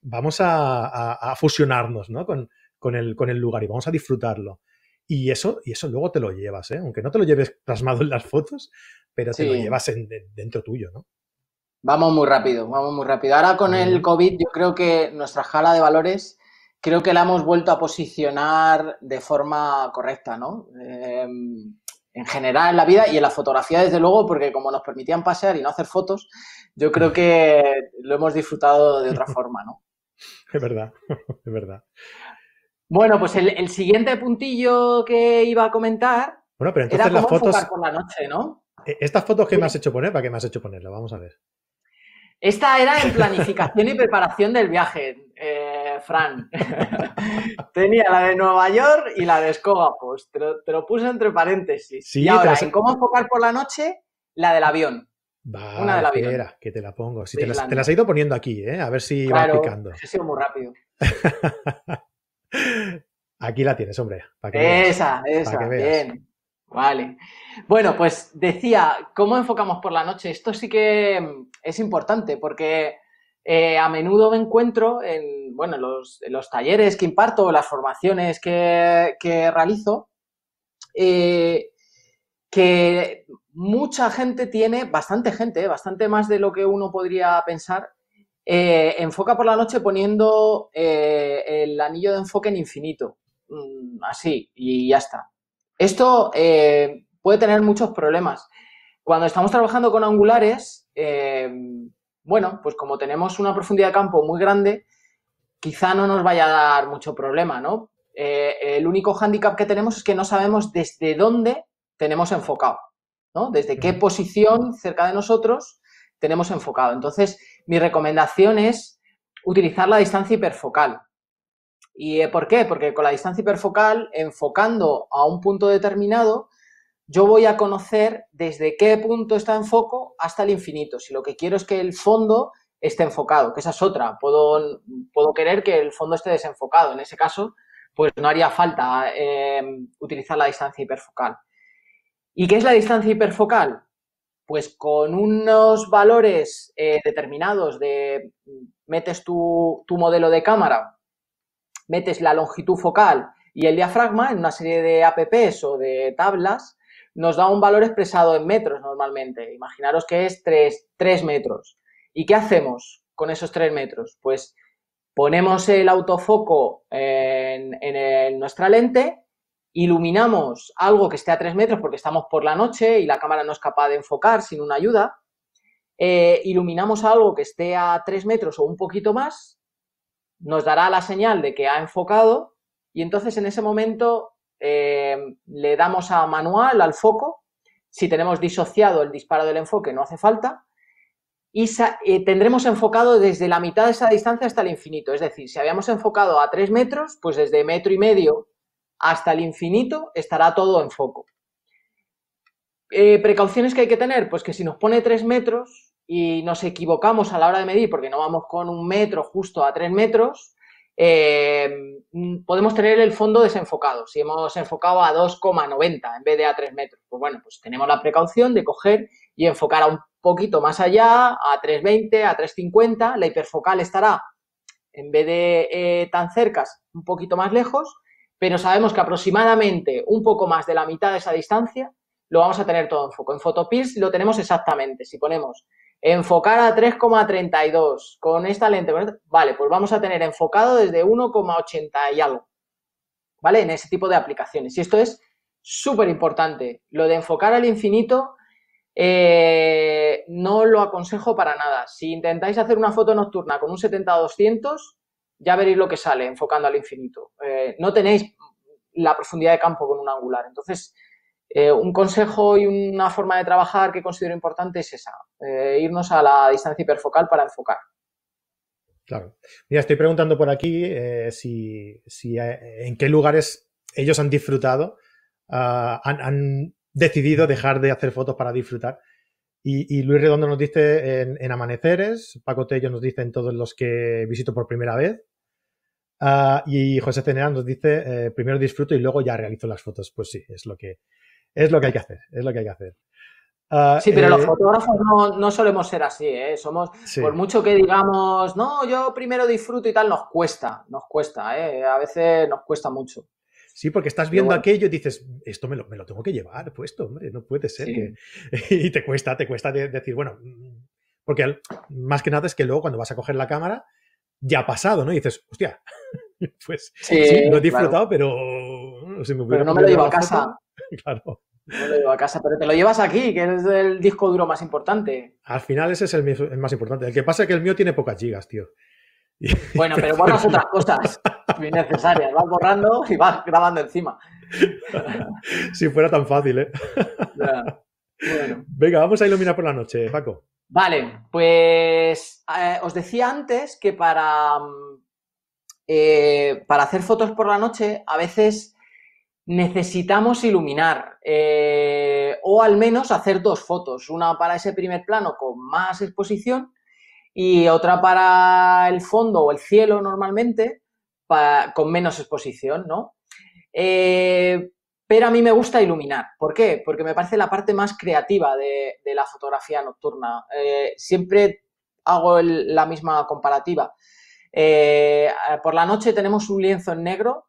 vamos a, fusionarnos, ¿no? Con, con, el, con el lugar y vamos a disfrutarlo. Y eso, y eso luego te lo llevas, ¿eh? Aunque no te lo lleves plasmado en las fotos, pero te lo llevas dentro tuyo, ¿no? Vamos muy rápido, vamos muy rápido. Ahora con el COVID yo creo que nuestra jala de valores creo que la hemos vuelto a posicionar de forma correcta, ¿no? Em, en general en la vida y en la fotografía, desde luego, porque como nos permitían pasear y no hacer fotos, yo creo que lo hemos disfrutado de otra forma, ¿no? Es verdad, es verdad. Bueno, pues el, siguiente puntillo que iba a comentar bueno, pero entonces las fotos por la noche, ¿no? E, estas fotos que me has hecho poner, ¿para qué me has hecho ponerlo? Vamos a ver. Esta era en planificación y preparación del viaje, eh, Fran. Tenía la de Nueva York y la de Escógapos. Te lo, te lo puse entre paréntesis. Sí, y ahora, en cómo enfocar por la noche, la del avión. Va, una de la espera, que te la pongo. Si te, las, te, las, he ido poniendo aquí, ¿eh? A ver si va picando. He sido muy rápido. aquí la tienes, hombre. esa, esa, bien. Vale. Bueno, pues decía, ¿cómo enfocamos por la noche? Esto sí que mm, es importante porque eh, a menudo me encuentro en, bueno, los, los talleres que imparto, las formaciones que, realizo, eh, que mucha gente tiene, bastante gente, bastante más de lo que uno podría pensar, eh, enfoca por la noche poniendo el anillo de enfoque en infinito. Mm, así, y ya está. Esto eh, puede tener muchos problemas. Cuando estamos trabajando con angulares, eh, bueno, pues como tenemos una profundidad de campo muy grande, quizá no nos vaya a dar mucho problema, ¿no? Eh, el único hándicap que tenemos es que no sabemos desde dónde tenemos enfocado, ¿no? Desde qué posición cerca de nosotros tenemos enfocado. Entonces, mi recomendación es utilizar la distancia hiperfocal. ¿Y eh, por qué? Porque con la distancia hiperfocal, enfocando a un punto determinado, yo voy a conocer desde qué punto está en foco hasta el infinito. Si lo que quiero es que el fondo esté enfocado, que esa es otra. Puedo, puedo querer que el fondo esté desenfocado. En ese caso, pues no haría falta em, utilizar la distancia hiperfocal. ¿Y qué es la distancia hiperfocal? Pues con unos valores eh, determinados de metes tu, tu modelo de cámara metes la longitud focal y el diafragma en una serie de apps o de tablas, nos da un valor expresado en metros normalmente. Imaginaros que es 3, metros. ¿Y qué hacemos con esos 3 metros? Pues ponemos el autofoco en, nuestra lente, iluminamos algo que esté a 3 metros porque estamos por la noche y la cámara no es capaz de enfocar sin una ayuda, eh, iluminamos algo que esté a 3 metros o un poquito más nos dará la señal de que ha enfocado y entonces en ese momento eh, le damos a manual al foco. Si tenemos disociado el disparo del enfoque no hace falta y eh, tendremos enfocado desde la mitad de esa distancia hasta el infinito. Es decir, si habíamos enfocado a 3 metros, pues desde metro y medio hasta el infinito estará todo en foco. Eh, precauciones que hay que tener, pues que si nos pone 3 metros, y nos equivocamos a la hora de medir porque no vamos con un metro justo a tres metros, eh, podemos tener el fondo desenfocado. Si hemos enfocado a 2,90 en vez de a 3 metros, pues bueno, pues tenemos la precaución de coger y enfocar a un poquito más allá, a 3,20, a 3,50. La hiperfocal estará, en vez de eh, tan cercas, un poquito más lejos, pero sabemos que aproximadamente un poco más de la mitad de esa distancia lo vamos a tener todo en foco. En Photopills lo tenemos exactamente. Si ponemos Enfocar a 3,32 con esta lente. Vale, pues vamos a tener enfocado desde 1,80 y algo. ¿Vale? En ese tipo de aplicaciones. Y esto es súper importante. Lo de enfocar al infinito eh, no lo aconsejo para nada. Si intentáis hacer una foto nocturna con un 70-200, ya veréis lo que sale enfocando al infinito. Eh, no tenéis la profundidad de campo con un angular. Entonces, eh, un consejo y una forma de trabajar que considero importante es esa, eh, irnos a la distancia hiperfocal para enfocar. Claro. Mira, estoy preguntando por aquí eh, si, en qué lugares ellos han disfrutado, ah, han, decidido dejar de hacer fotos para disfrutar. Y, Luis Redondo nos dice en, amaneceres, Paco Tello nos dice en todos los que visito por primera vez. Ah, y José Cenera nos dice, primero disfruto y luego ya realizo las fotos. Pues sí, es lo que, es lo que hay que hacer, es lo que hay que hacer. Ah, sí, pero los eh, fotógrafos no, solemos ser así, ¿eh? Somos, por mucho que digamos, no, yo primero disfruto y tal, nos cuesta, nos cuesta, ¿eh? A veces nos cuesta mucho. Sí, porque estás viendo aquello y dices, esto me lo, me lo, tengo que llevar puesto, hombre, no puede ser que... y te cuesta, te cuesta decir, bueno, porque más que nada es que luego cuando vas a coger la cámara, ya ha pasado, ¿no? Y dices, hostia, pues sí, lo he disfrutado, pero... pero no me lo llevo a casa. claro. No lo llevo a casa, pero te lo llevas aquí, que es el disco duro más importante. Al final ese es el, más importante. El que pasa es que el mío tiene pocas gigas, tío. Bueno, pero borras otras cosas innecesarias. Vas borrando y vas grabando encima. si fuera tan fácil, ¿eh? Venga, vamos a iluminar por la noche, Paco. Vale, pues eh, os decía antes que para, eh, para hacer fotos por la noche a veces necesitamos iluminar eh, o al menos hacer dos fotos, una para ese primer plano con más exposición y otra para el fondo o el cielo normalmente con menos exposición, ¿no? Eh, pero a mí me gusta iluminar. ¿Por qué? Porque me parece la parte más creativa de, la fotografía nocturna. Eh, siempre hago la misma comparativa. por la noche tenemos un lienzo en negro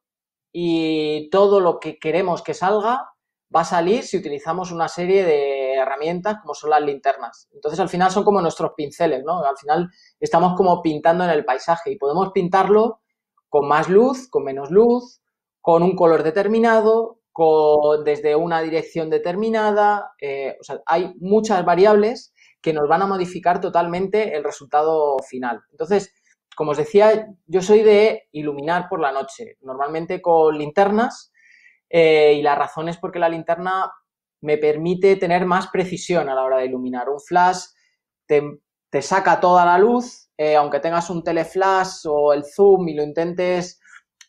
y todo lo que queremos que salga va a salir si utilizamos una serie de herramientas como son las linternas. Entonces, al final son como nuestros pinceles, ¿no? Al final estamos como pintando en el paisaje y podemos pintarlo con más luz, con menos luz, con un color determinado, con, desde una dirección determinada. Eh, o sea, hay muchas variables que nos van a modificar totalmente el resultado final. Entonces, como os decía, yo soy de iluminar por la noche, normalmente con linternas, eh, y la razón es porque la linterna me permite tener más precisión a la hora de iluminar. Un flash te, saca toda la luz, eh, aunque tengas un teleflash o el zoom y lo intentes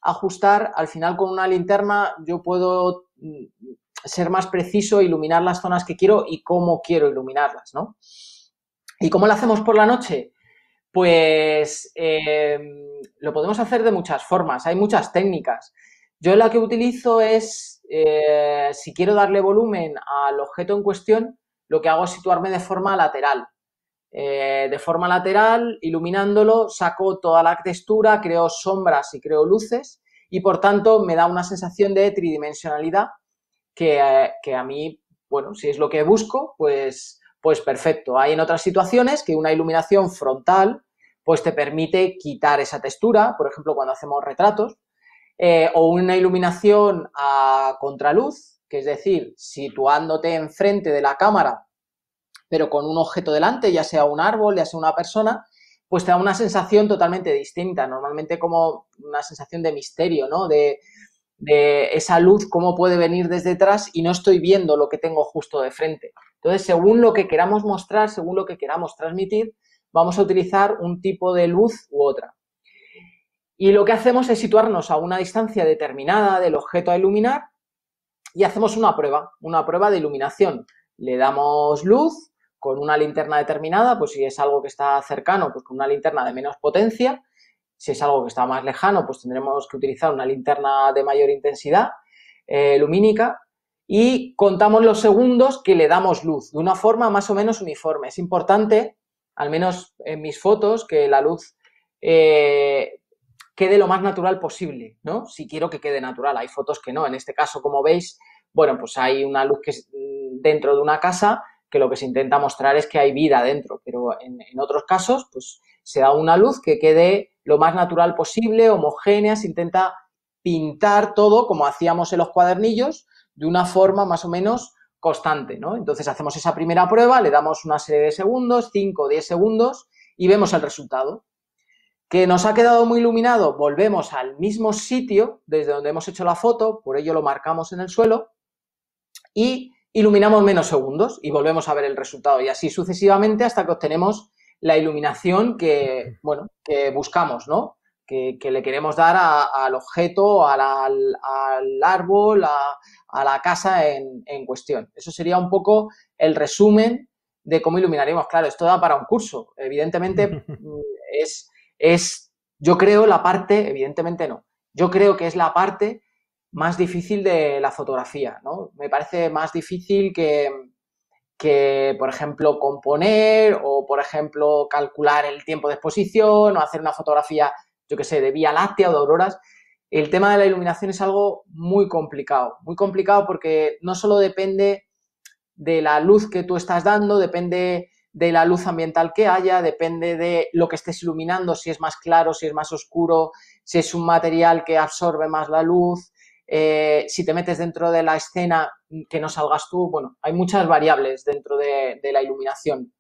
ajustar, al final con una linterna yo puedo mm, ser más preciso, iluminar las zonas que quiero y cómo quiero iluminarlas, ¿no? ¿Y cómo lo hacemos por la noche? Pues em, lo podemos hacer de muchas formas, hay muchas técnicas. Yo la que utilizo es, eh, si quiero darle volumen al objeto en cuestión, lo que hago es situarme de forma lateral. Eh, de forma lateral, iluminándolo, saco toda la textura, creo sombras y creo luces y por tanto me da una sensación de tridimensionalidad que, eh, que a mí, bueno, si es lo que busco, pues, pues perfecto. Hay en otras situaciones que una iluminación frontal pues te permite quitar esa textura, por ejemplo, cuando hacemos retratos, eh, o una iluminación a contraluz, que es decir, situándote enfrente de la cámara, pero con un objeto delante, ya sea un árbol, ya sea una persona, pues te da una sensación totalmente distinta, normalmente como una sensación de misterio, ¿no? De, de esa luz, cómo puede venir desde atrás y no estoy viendo lo que tengo justo de frente. Entonces, según lo que queramos mostrar, según lo que queramos transmitir, vamos a utilizar un tipo de luz u otra. Y lo que hacemos es situarnos a una distancia determinada del objeto a iluminar y hacemos una prueba, una prueba de iluminación. Le damos luz con una linterna determinada, pues si es algo que está cercano, pues con una linterna de menos potencia. Si es algo que está más lejano, pues tendremos que utilizar una linterna de mayor intensidad eh, lumínica y contamos los segundos que le damos luz de una forma más o menos uniforme. Es importante al menos en mis fotos, que la luz eh, quede lo más natural posible, ¿no? Si quiero que quede natural. Hay fotos que no. En este caso, como veis, bueno, pues hay una luz que es mm, dentro de una casa que lo que se intenta mostrar es que hay vida dentro, pero en, en otros casos, pues se da una luz que quede lo más natural posible, homogénea, se intenta pintar todo como hacíamos en los cuadernillos, de una forma más o menos constante, ¿no? Entonces hacemos esa primera prueba, le damos una serie de segundos, 5 o 10 segundos, y vemos el resultado. ¿Que nos ha quedado muy iluminado? Volvemos al mismo sitio desde donde hemos hecho la foto, por ello lo marcamos en el suelo, y iluminamos menos segundos y volvemos a ver el resultado. Y así sucesivamente hasta que obtenemos la iluminación que, bueno, que buscamos, ¿no? Que, le queremos dar al objeto, al, al árbol, a, a la casa en, cuestión. Eso sería un poco el resumen de cómo iluminaríamos. Claro, esto da para un curso. Evidentemente mm, es, es, yo creo, la parte, evidentemente no, yo creo que es la parte más difícil de la fotografía, ¿no? Me parece más difícil que, que, por ejemplo, componer o, por ejemplo, calcular el tiempo de exposición o hacer una fotografía, yo qué sé, de Vía Láctea o de auroras el tema de la iluminación es algo muy complicado, muy complicado porque no solo depende de la luz que tú estás dando, depende de la luz ambiental que haya, depende de lo que estés iluminando, si es más claro, si es más oscuro, si es un material que absorbe más la luz, eh, si te metes dentro de la escena, que no salgas tú. Bueno, hay muchas variables dentro de, la iluminación.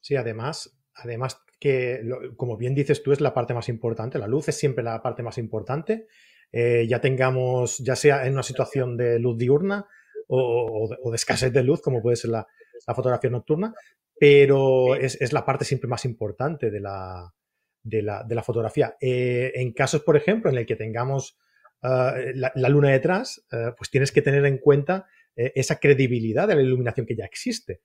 Sí, además, además que, como bien dices tú, es la parte más importante. La luz es siempre la parte más importante. Eh, ya tengamos, ya sea en una situación de luz diurna o, de escasez de luz, como puede ser la, fotografía nocturna, pero es, la parte siempre más importante de la, de la, fotografía. Eh, en casos, por ejemplo, en el que tengamos ah, la, luna detrás, eh, pues tienes que tener en cuenta eh, esa credibilidad de la iluminación que ya existe.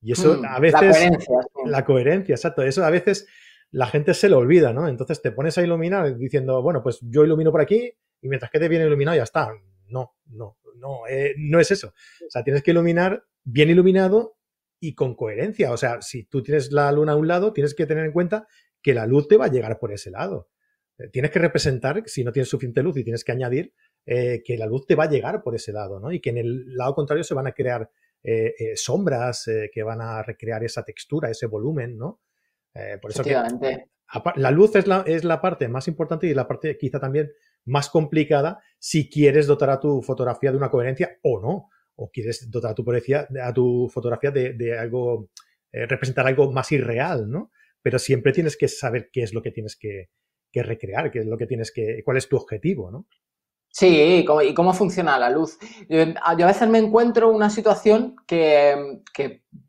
Y eso mm, a veces... La coherencia. La coherencia, exacto. Eso a veces la gente se lo olvida, ¿no? Entonces te pones a iluminar diciendo, bueno, pues yo ilumino por aquí y mientras que te viene iluminado ya está. No, no, no, no es eso. O sea, tienes que iluminar bien iluminado y con coherencia. O sea, si tú tienes la luna a un lado, tienes que tener en cuenta que la luz te va a llegar por ese lado. Eh, tienes que representar, si no tienes suficiente luz y tienes que añadir, eh, que la luz te va a llegar por ese lado, ¿no? Y que en el lado contrario se van a crear eh, sombras que van a recrear esa textura, ese volumen, ¿no? por eso que la luz es la, es la parte más importante y la parte quizá también más complicada si quieres dotar a tu fotografía de una coherencia o no, o quieres dotar a tu, a tu fotografía de, de algo, representar algo más irreal, ¿no? pero siempre tienes que saber qué es lo que tienes que, recrear, qué es lo que tienes que, cuál es tu objetivo, ¿no? Sí, y cómo, funciona la luz. Yo, a veces me encuentro una situación que,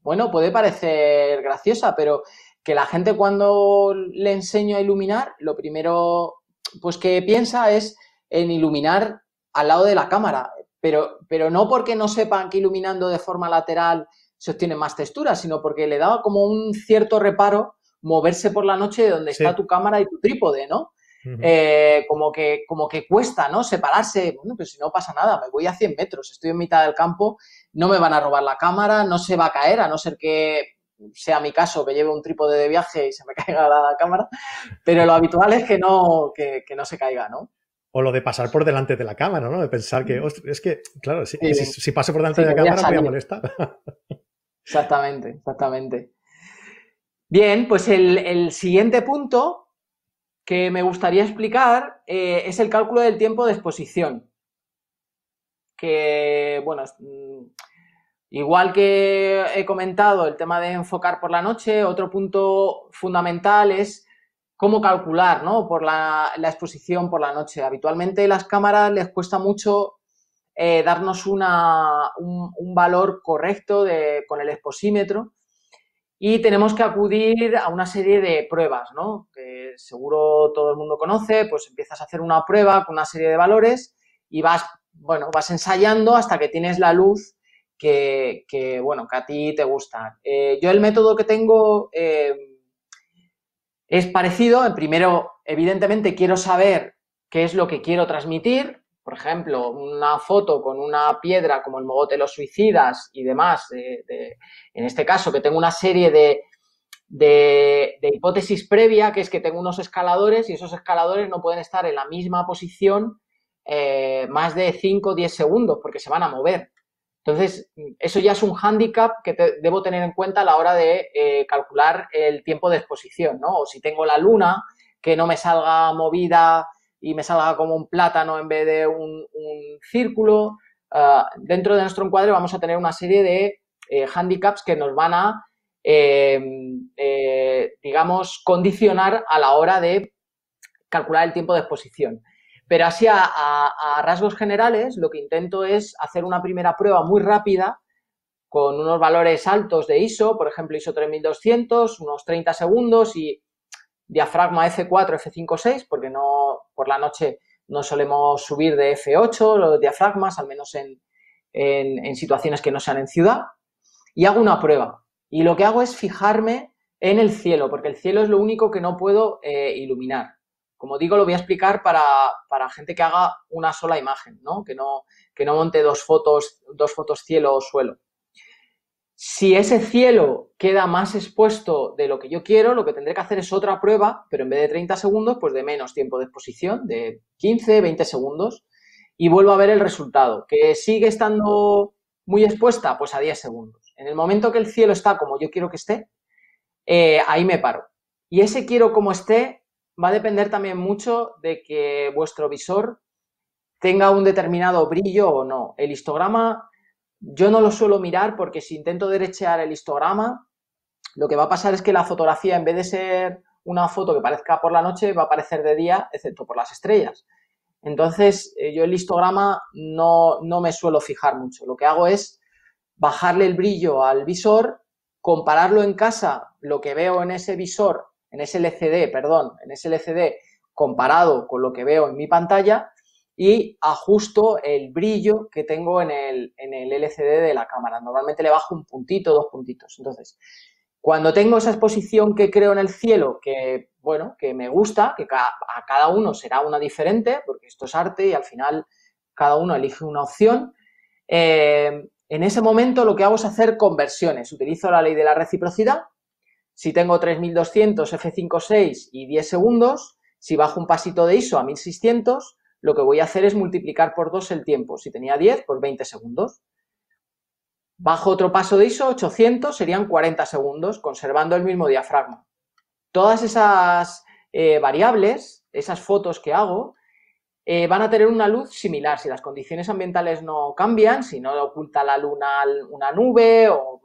bueno, puede parecer graciosa, pero que la gente cuando le enseño a iluminar, lo primero pues que piensa es en iluminar al lado de la cámara, pero, pero no porque no sepan que iluminando de forma lateral se obtiene más textura, sino porque le da como un cierto reparo moverse por la noche de donde está tu cámara y tu trípode, ¿no? Eh, como, que, como que cuesta, ¿no? Separarse, bueno, pues si no pasa nada, me voy a 100 metros, estoy en mitad del campo, no me van a robar la cámara, no se va a caer, a no ser que sea mi caso, que lleve un trípode de viaje y se me caiga la cámara, pero lo habitual es que no, que, no se caiga, ¿no? O lo de pasar por delante de la cámara, ¿no? De pensar que, es que, claro, si, paso por delante de la cámara voy a molestar. Exactamente, exactamente. Bien, pues el, siguiente punto que me gustaría explicar eh, es el cálculo del tiempo de exposición. Que, bueno, mm, igual que he comentado el tema de enfocar por la noche, otro punto fundamental es cómo calcular ¿no? por la, exposición por la noche. Habitualmente las cámaras les cuesta mucho eh, darnos un, valor correcto con el exposímetro y tenemos que acudir a una serie de pruebas, ¿no? Que seguro todo el mundo conoce, pues empiezas a hacer una prueba con una serie de valores y vas, bueno, vas ensayando hasta que tienes la luz que, bueno, que a ti te gusta. Eh, yo el método que tengo eh, es parecido. Primero, evidentemente, quiero saber qué es lo que quiero transmitir por ejemplo, una foto con una piedra como el mogote de los suicidas y demás, en este caso que tengo una serie de, hipótesis previa, que es que tengo unos escaladores y esos escaladores no pueden estar en la misma posición eh, más de 5 o 10 segundos porque se van a mover. Entonces, eso ya es un hándicap que debo tener en cuenta a la hora de eh, calcular el tiempo de exposición, ¿no? O si tengo la luna, que no me salga movida y me salga como un plátano en vez de un, círculo. Ah, dentro de nuestro encuadre vamos a tener una serie de eh, handicaps que nos van a, em, eh, digamos, condicionar a la hora de calcular el tiempo de exposición. Pero así a, rasgos generales, lo que intento es hacer una primera prueba muy rápida con unos valores altos de ISO, por ejemplo ISO 3200, unos 30 segundos y diafragma F4, F5, 6, porque no por la noche no solemos subir de F8 los diafragmas, al menos en, situaciones que no sean en ciudad, y hago una prueba. Y lo que hago es fijarme en el cielo, porque el cielo es lo único que no puedo eh, iluminar. Como digo, lo voy a explicar para, gente que haga una sola imagen, ¿no? Que no, que no monte dos fotos, dos fotos cielo o suelo. Si ese cielo queda más expuesto de lo que yo quiero, lo que tendré que hacer es otra prueba, pero en vez de 30 segundos, pues de menos tiempo de exposición, de 15, 20 segundos, y vuelvo a ver el resultado. ¿Que sigue estando muy expuesta? Pues a 10 segundos. En el momento que el cielo está como yo quiero que esté, eh, ahí me paro. Y ese quiero como esté va a depender también mucho de que vuestro visor tenga un determinado brillo o no. El histograma yo no lo suelo mirar porque si intento derechear el histograma, lo que va a pasar es que la fotografía, en vez de ser una foto que parezca por la noche, va a aparecer de día, excepto por las estrellas. Entonces, eh, yo el histograma no, no me suelo fijar mucho. Lo que hago es bajarle el brillo al visor, compararlo en casa, lo que veo en ese visor, en ese LCD, perdón, en ese LCD, comparado con lo que veo en mi pantalla y ajusto el brillo que tengo en el, en el LCD de la cámara. Normalmente le bajo un puntito, dos puntitos. Entonces, cuando tengo esa exposición que creo en el cielo, que, bueno, que me gusta, que a cada uno será una diferente, porque esto es arte y al final cada uno elige una opción, eh, en ese momento lo que hago es hacer conversiones. Utilizo la ley de la reciprocidad. Si tengo 3200 F5.6 y 10 segundos, si bajo un pasito de ISO a 1600, lo que voy a hacer es multiplicar por 2 el tiempo. Si tenía 10, pues 20 segundos. Bajo otro paso de ISO, 800, serían 40 segundos, conservando el mismo diafragma. Todas esas eh, variables, esas fotos que hago, eh, van a tener una luz similar. Si las condiciones ambientales no cambian, si no oculta la luna una nube o,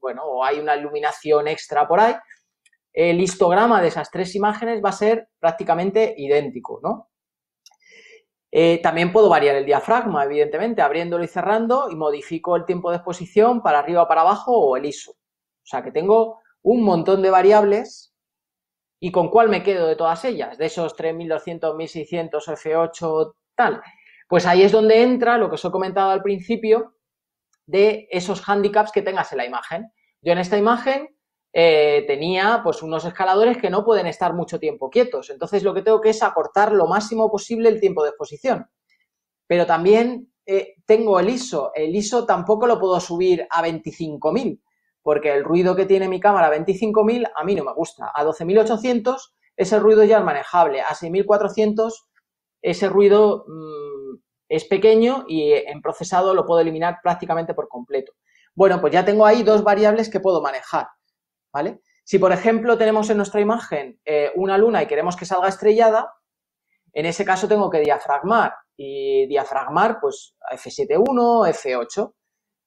bueno, o hay una iluminación extra por ahí, el histograma de esas tres imágenes va a ser prácticamente idéntico, ¿no? Eh, también puedo variar el diafragma, evidentemente, abriéndolo y cerrando y modifico el tiempo de exposición para arriba para abajo o el ISO. O sea que tengo un montón de variables y con cuál me quedo de todas ellas, de esos 3200, 1600, F8, tal. Pues ahí es donde entra lo que os he comentado al principio de esos handicaps que tengas en la imagen. Yo en esta imagen eh, tenía pues unos escaladores que no pueden estar mucho tiempo quietos. Entonces lo que tengo que es acortar lo máximo posible el tiempo de exposición. Pero también eh, tengo el ISO. El ISO tampoco lo puedo subir a 25.000 porque el ruido que tiene mi cámara a 25.000 a mí no me gusta. A 12.800 ese ruido ya es manejable. A 6.400 ese ruido mm, es pequeño y en procesado lo puedo eliminar prácticamente por completo. Bueno, pues ya tengo ahí dos variables que puedo manejar. ¿Vale? Si, por ejemplo, tenemos en nuestra imagen eh, una luna y queremos que salga estrellada, en ese caso tengo que diafragmar y diafragmar, pues, F7.1, F8.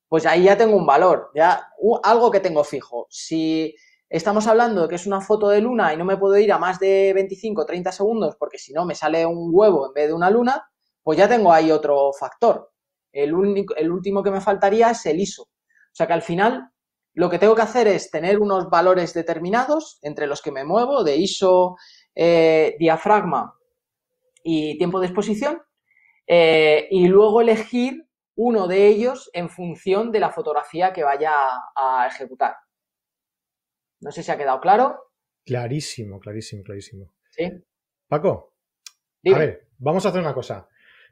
Pues ahí ya tengo un valor, ya algo que tengo fijo. Si estamos hablando de que es una foto de luna y no me puedo ir a más de 25 30 segundos porque si no me sale un huevo en vez de una luna, pues ya tengo ahí otro factor. El, único, el último que me faltaría es el ISO. O sea que al final lo que tengo que hacer es tener unos valores determinados entre los que me muevo de ISO, eh, diafragma y tiempo de exposición eh, y luego elegir uno de ellos en función de la fotografía que vaya a, ejecutar. No sé si ha quedado claro. Clarísimo, clarísimo, clarísimo. ¿Sí? Paco, a ver, vamos a hacer una cosa.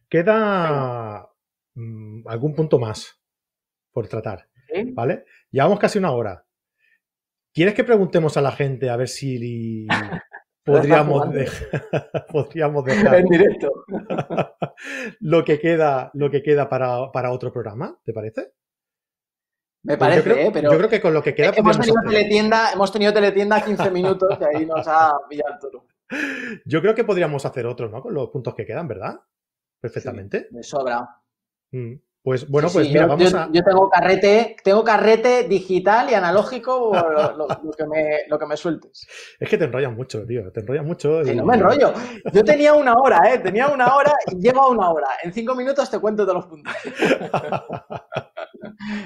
Queda mm, algún punto más por tratar. ¿Vale? Llevamos casi una hora. ¿Quieres que preguntemos a la gente a ver si podríamos, dejar, podríamos dejar en directo lo que queda, lo que queda para, otro programa? ¿Te parece? Me parece, yo creo, ¿eh? pero yo creo que con lo que queda hemos tenido teletienda, hemos tenido teletienda 15 minutos y ahí nos ha pillado todo. Yo creo que podríamos hacer otro, ¿no? Con los puntos que quedan, ¿verdad? Perfectamente. me sobra. Mm. Pues bueno, pues mira, vamos yo, a. Yo tengo carrete, tengo carrete digital y analógico, lo, que me, lo que me sueltes. Es que te enrollas mucho, tío. Te enrollas mucho. no me enrollo. Yo tenía una hora, ¿eh? Tenía una hora y llego a una hora. En cinco minutos te cuento todos los puntos.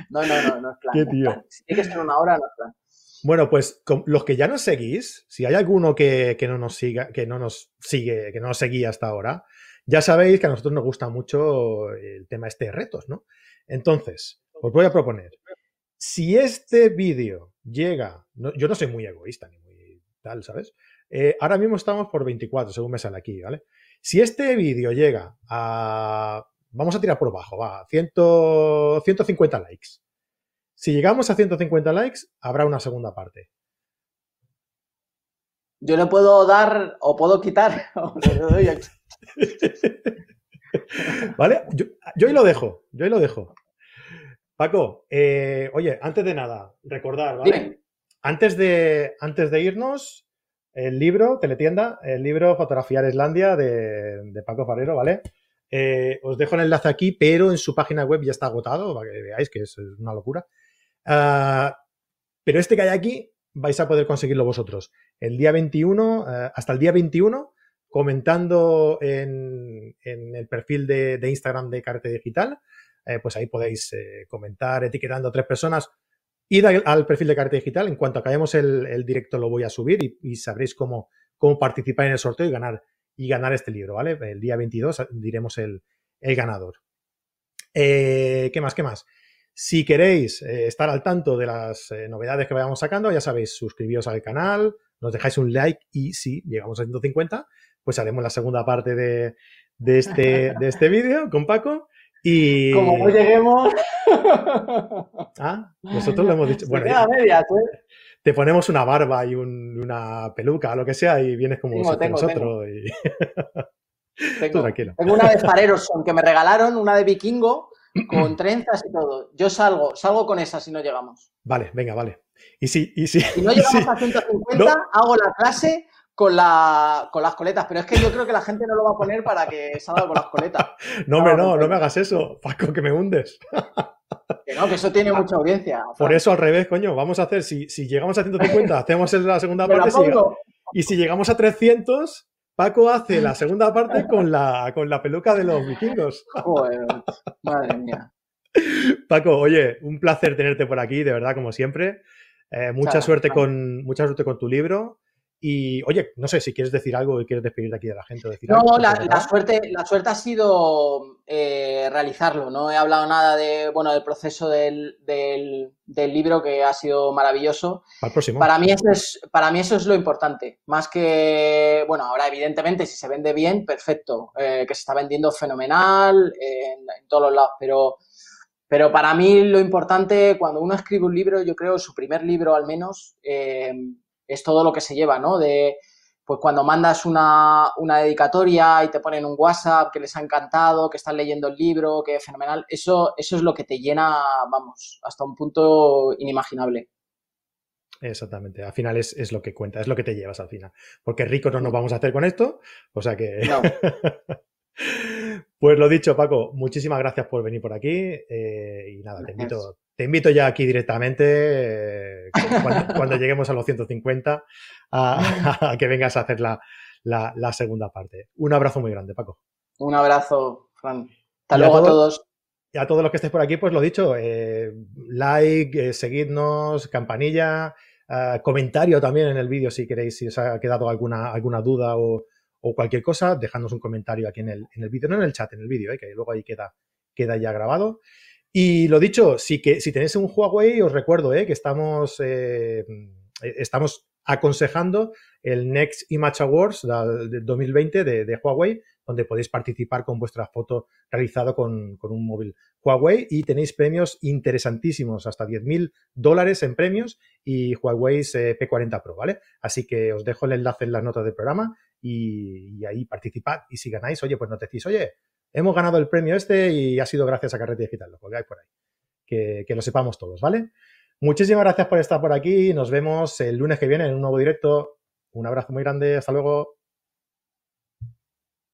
No, no, no, no es plan. Qué tío. Si tiene que ser una hora, no es plan. Bueno, pues los que ya nos seguís, si hay alguno que, que, no nos siga, que no nos sigue, que no nos seguía hasta ahora, ya sabéis que a nosotros nos gusta mucho el tema este de retos, ¿no? Entonces, os voy a proponer, si este vídeo llega, yo no soy muy egoísta ni muy tal, ¿sabes? Eh, ahora mismo estamos por 24, según me sale aquí, ¿vale? Si este vídeo llega a, vamos a tirar por bajo, va, 100, 150 likes. Si llegamos a 150 likes, habrá una segunda parte. Yo le puedo dar o puedo quitar. ¿Vale? Yo, ahí lo dejo, yo ahí lo dejo. Paco, eh, oye, antes de nada, recordar, ¿vale? Antes de, antes de irnos, el libro, Teletienda, el libro Fotografiar Islandia de, Paco Farero, ¿vale? Eh, os dejo el enlace aquí, pero en su página web ya está agotado, para que veáis que es una locura. Ah, pero este que hay aquí vais a poder conseguirlo vosotros. El día 21, eh, hasta el día 21, comentando en, el perfil de, Instagram de Carrete Digital, eh, pues ahí podéis comentar etiquetando a tres personas. Id al, perfil de Carrete Digital, en cuanto acabemos el, directo lo voy a subir y, sabréis cómo, cómo participar en el sorteo y ganar y ganar este libro, ¿vale? El día 22 diremos el, ganador. Eh, ¿Qué más? ¿Qué más? Si queréis eh, estar al tanto de las eh, novedades que vayamos sacando, ya sabéis, suscribíos al canal, nos dejáis un like y si llegamos a 150, pues haremos la segunda parte de, este, de este vídeo con Paco. Y... Como no lleguemos... Ah, nosotros lo hemos dicho. bueno, te ponemos una barba y una peluca, lo que sea, y vienes como nosotros. Tengo. tranquilo. tengo una de Farerosson que me regalaron, una de vikingo, con trenzas y todo. Yo salgo, salgo con esa si no llegamos. Vale, venga, vale. Y si, y si, no llegamos a 150, hago la clase con, la, con las coletas, pero es que yo creo que la gente no lo va a poner para que salga con las coletas. No, hombre, no, no me hagas eso, Paco, que me hundes. Que no, que eso tiene mucha audiencia. Por eso al revés, coño, vamos a hacer, si, llegamos a 150, hacemos la segunda parte. y si llegamos a 300, Paco hace la segunda parte con la, con la peluca de los vikingos. Joder, madre mía. Paco, oye, un placer tenerte por aquí, de verdad, como siempre. Eh, mucha suerte con mucha suerte con tu libro. Y oye, no sé si quieres decir algo y quieres despedirte aquí de la gente. decir no, la, suerte, la suerte ha sido eh, realizarlo. No he hablado nada de, bueno, del proceso del, del, libro que ha sido maravilloso. Al próximo. Para mí, eso es, para mí eso es lo importante. Más que, bueno, ahora evidentemente si se vende bien, perfecto. Eh, que se está vendiendo fenomenal en, todos los lados. Pero, pero para mí lo importante cuando uno escribe un libro, yo creo su primer libro al menos, eh, es todo lo que se lleva, ¿no? De, pues cuando mandas una, dedicatoria y te ponen un WhatsApp que les ha encantado, que están leyendo el libro, que es fenomenal, eso, eso es lo que te llena, vamos, hasta un punto inimaginable. Exactamente, al final es, lo que cuenta, es lo que te llevas al final. Porque rico no nos vamos a hacer con esto, o sea que... No. pues lo dicho, Paco, muchísimas gracias por venir por aquí eh, y nada, te invito, te invito ya aquí directamente, eh, cuando, lleguemos a los 150, a, que vengas a hacer la, segunda parte. Un abrazo muy grande, Paco. Un abrazo, Fran. Hasta luego a todos. Y a todos los que estéis por aquí, pues lo dicho, eh, like, eh, seguidnos, campanilla, comentario también en el vídeo si queréis, si os ha quedado alguna, alguna duda o, cualquier cosa, dejadnos un comentario aquí en el, en el vídeo, no en el chat, en el vídeo, que luego ahí queda, queda ya grabado. Y lo dicho, si, que, si tenéis un Huawei, os recuerdo eh, que estamos, eh, estamos aconsejando el Next Image Awards del 2020 de, Huawei, donde podéis participar con vuestra foto realizada con, un móvil Huawei y tenéis premios interesantísimos, hasta 10.000 dólares en premios y Huawei eh, P40 Pro, ¿vale? Así que os dejo el enlace en las notas del programa y, y ahí participad y si ganáis, oye, pues no te decís, oye, hemos ganado el premio este y ha sido gracias a Carrete Digital, lo colgáis por ahí. Que, que, lo sepamos todos, ¿vale? Muchísimas gracias por estar por aquí. Nos vemos el lunes que viene en un nuevo directo. Un abrazo muy grande. Hasta luego.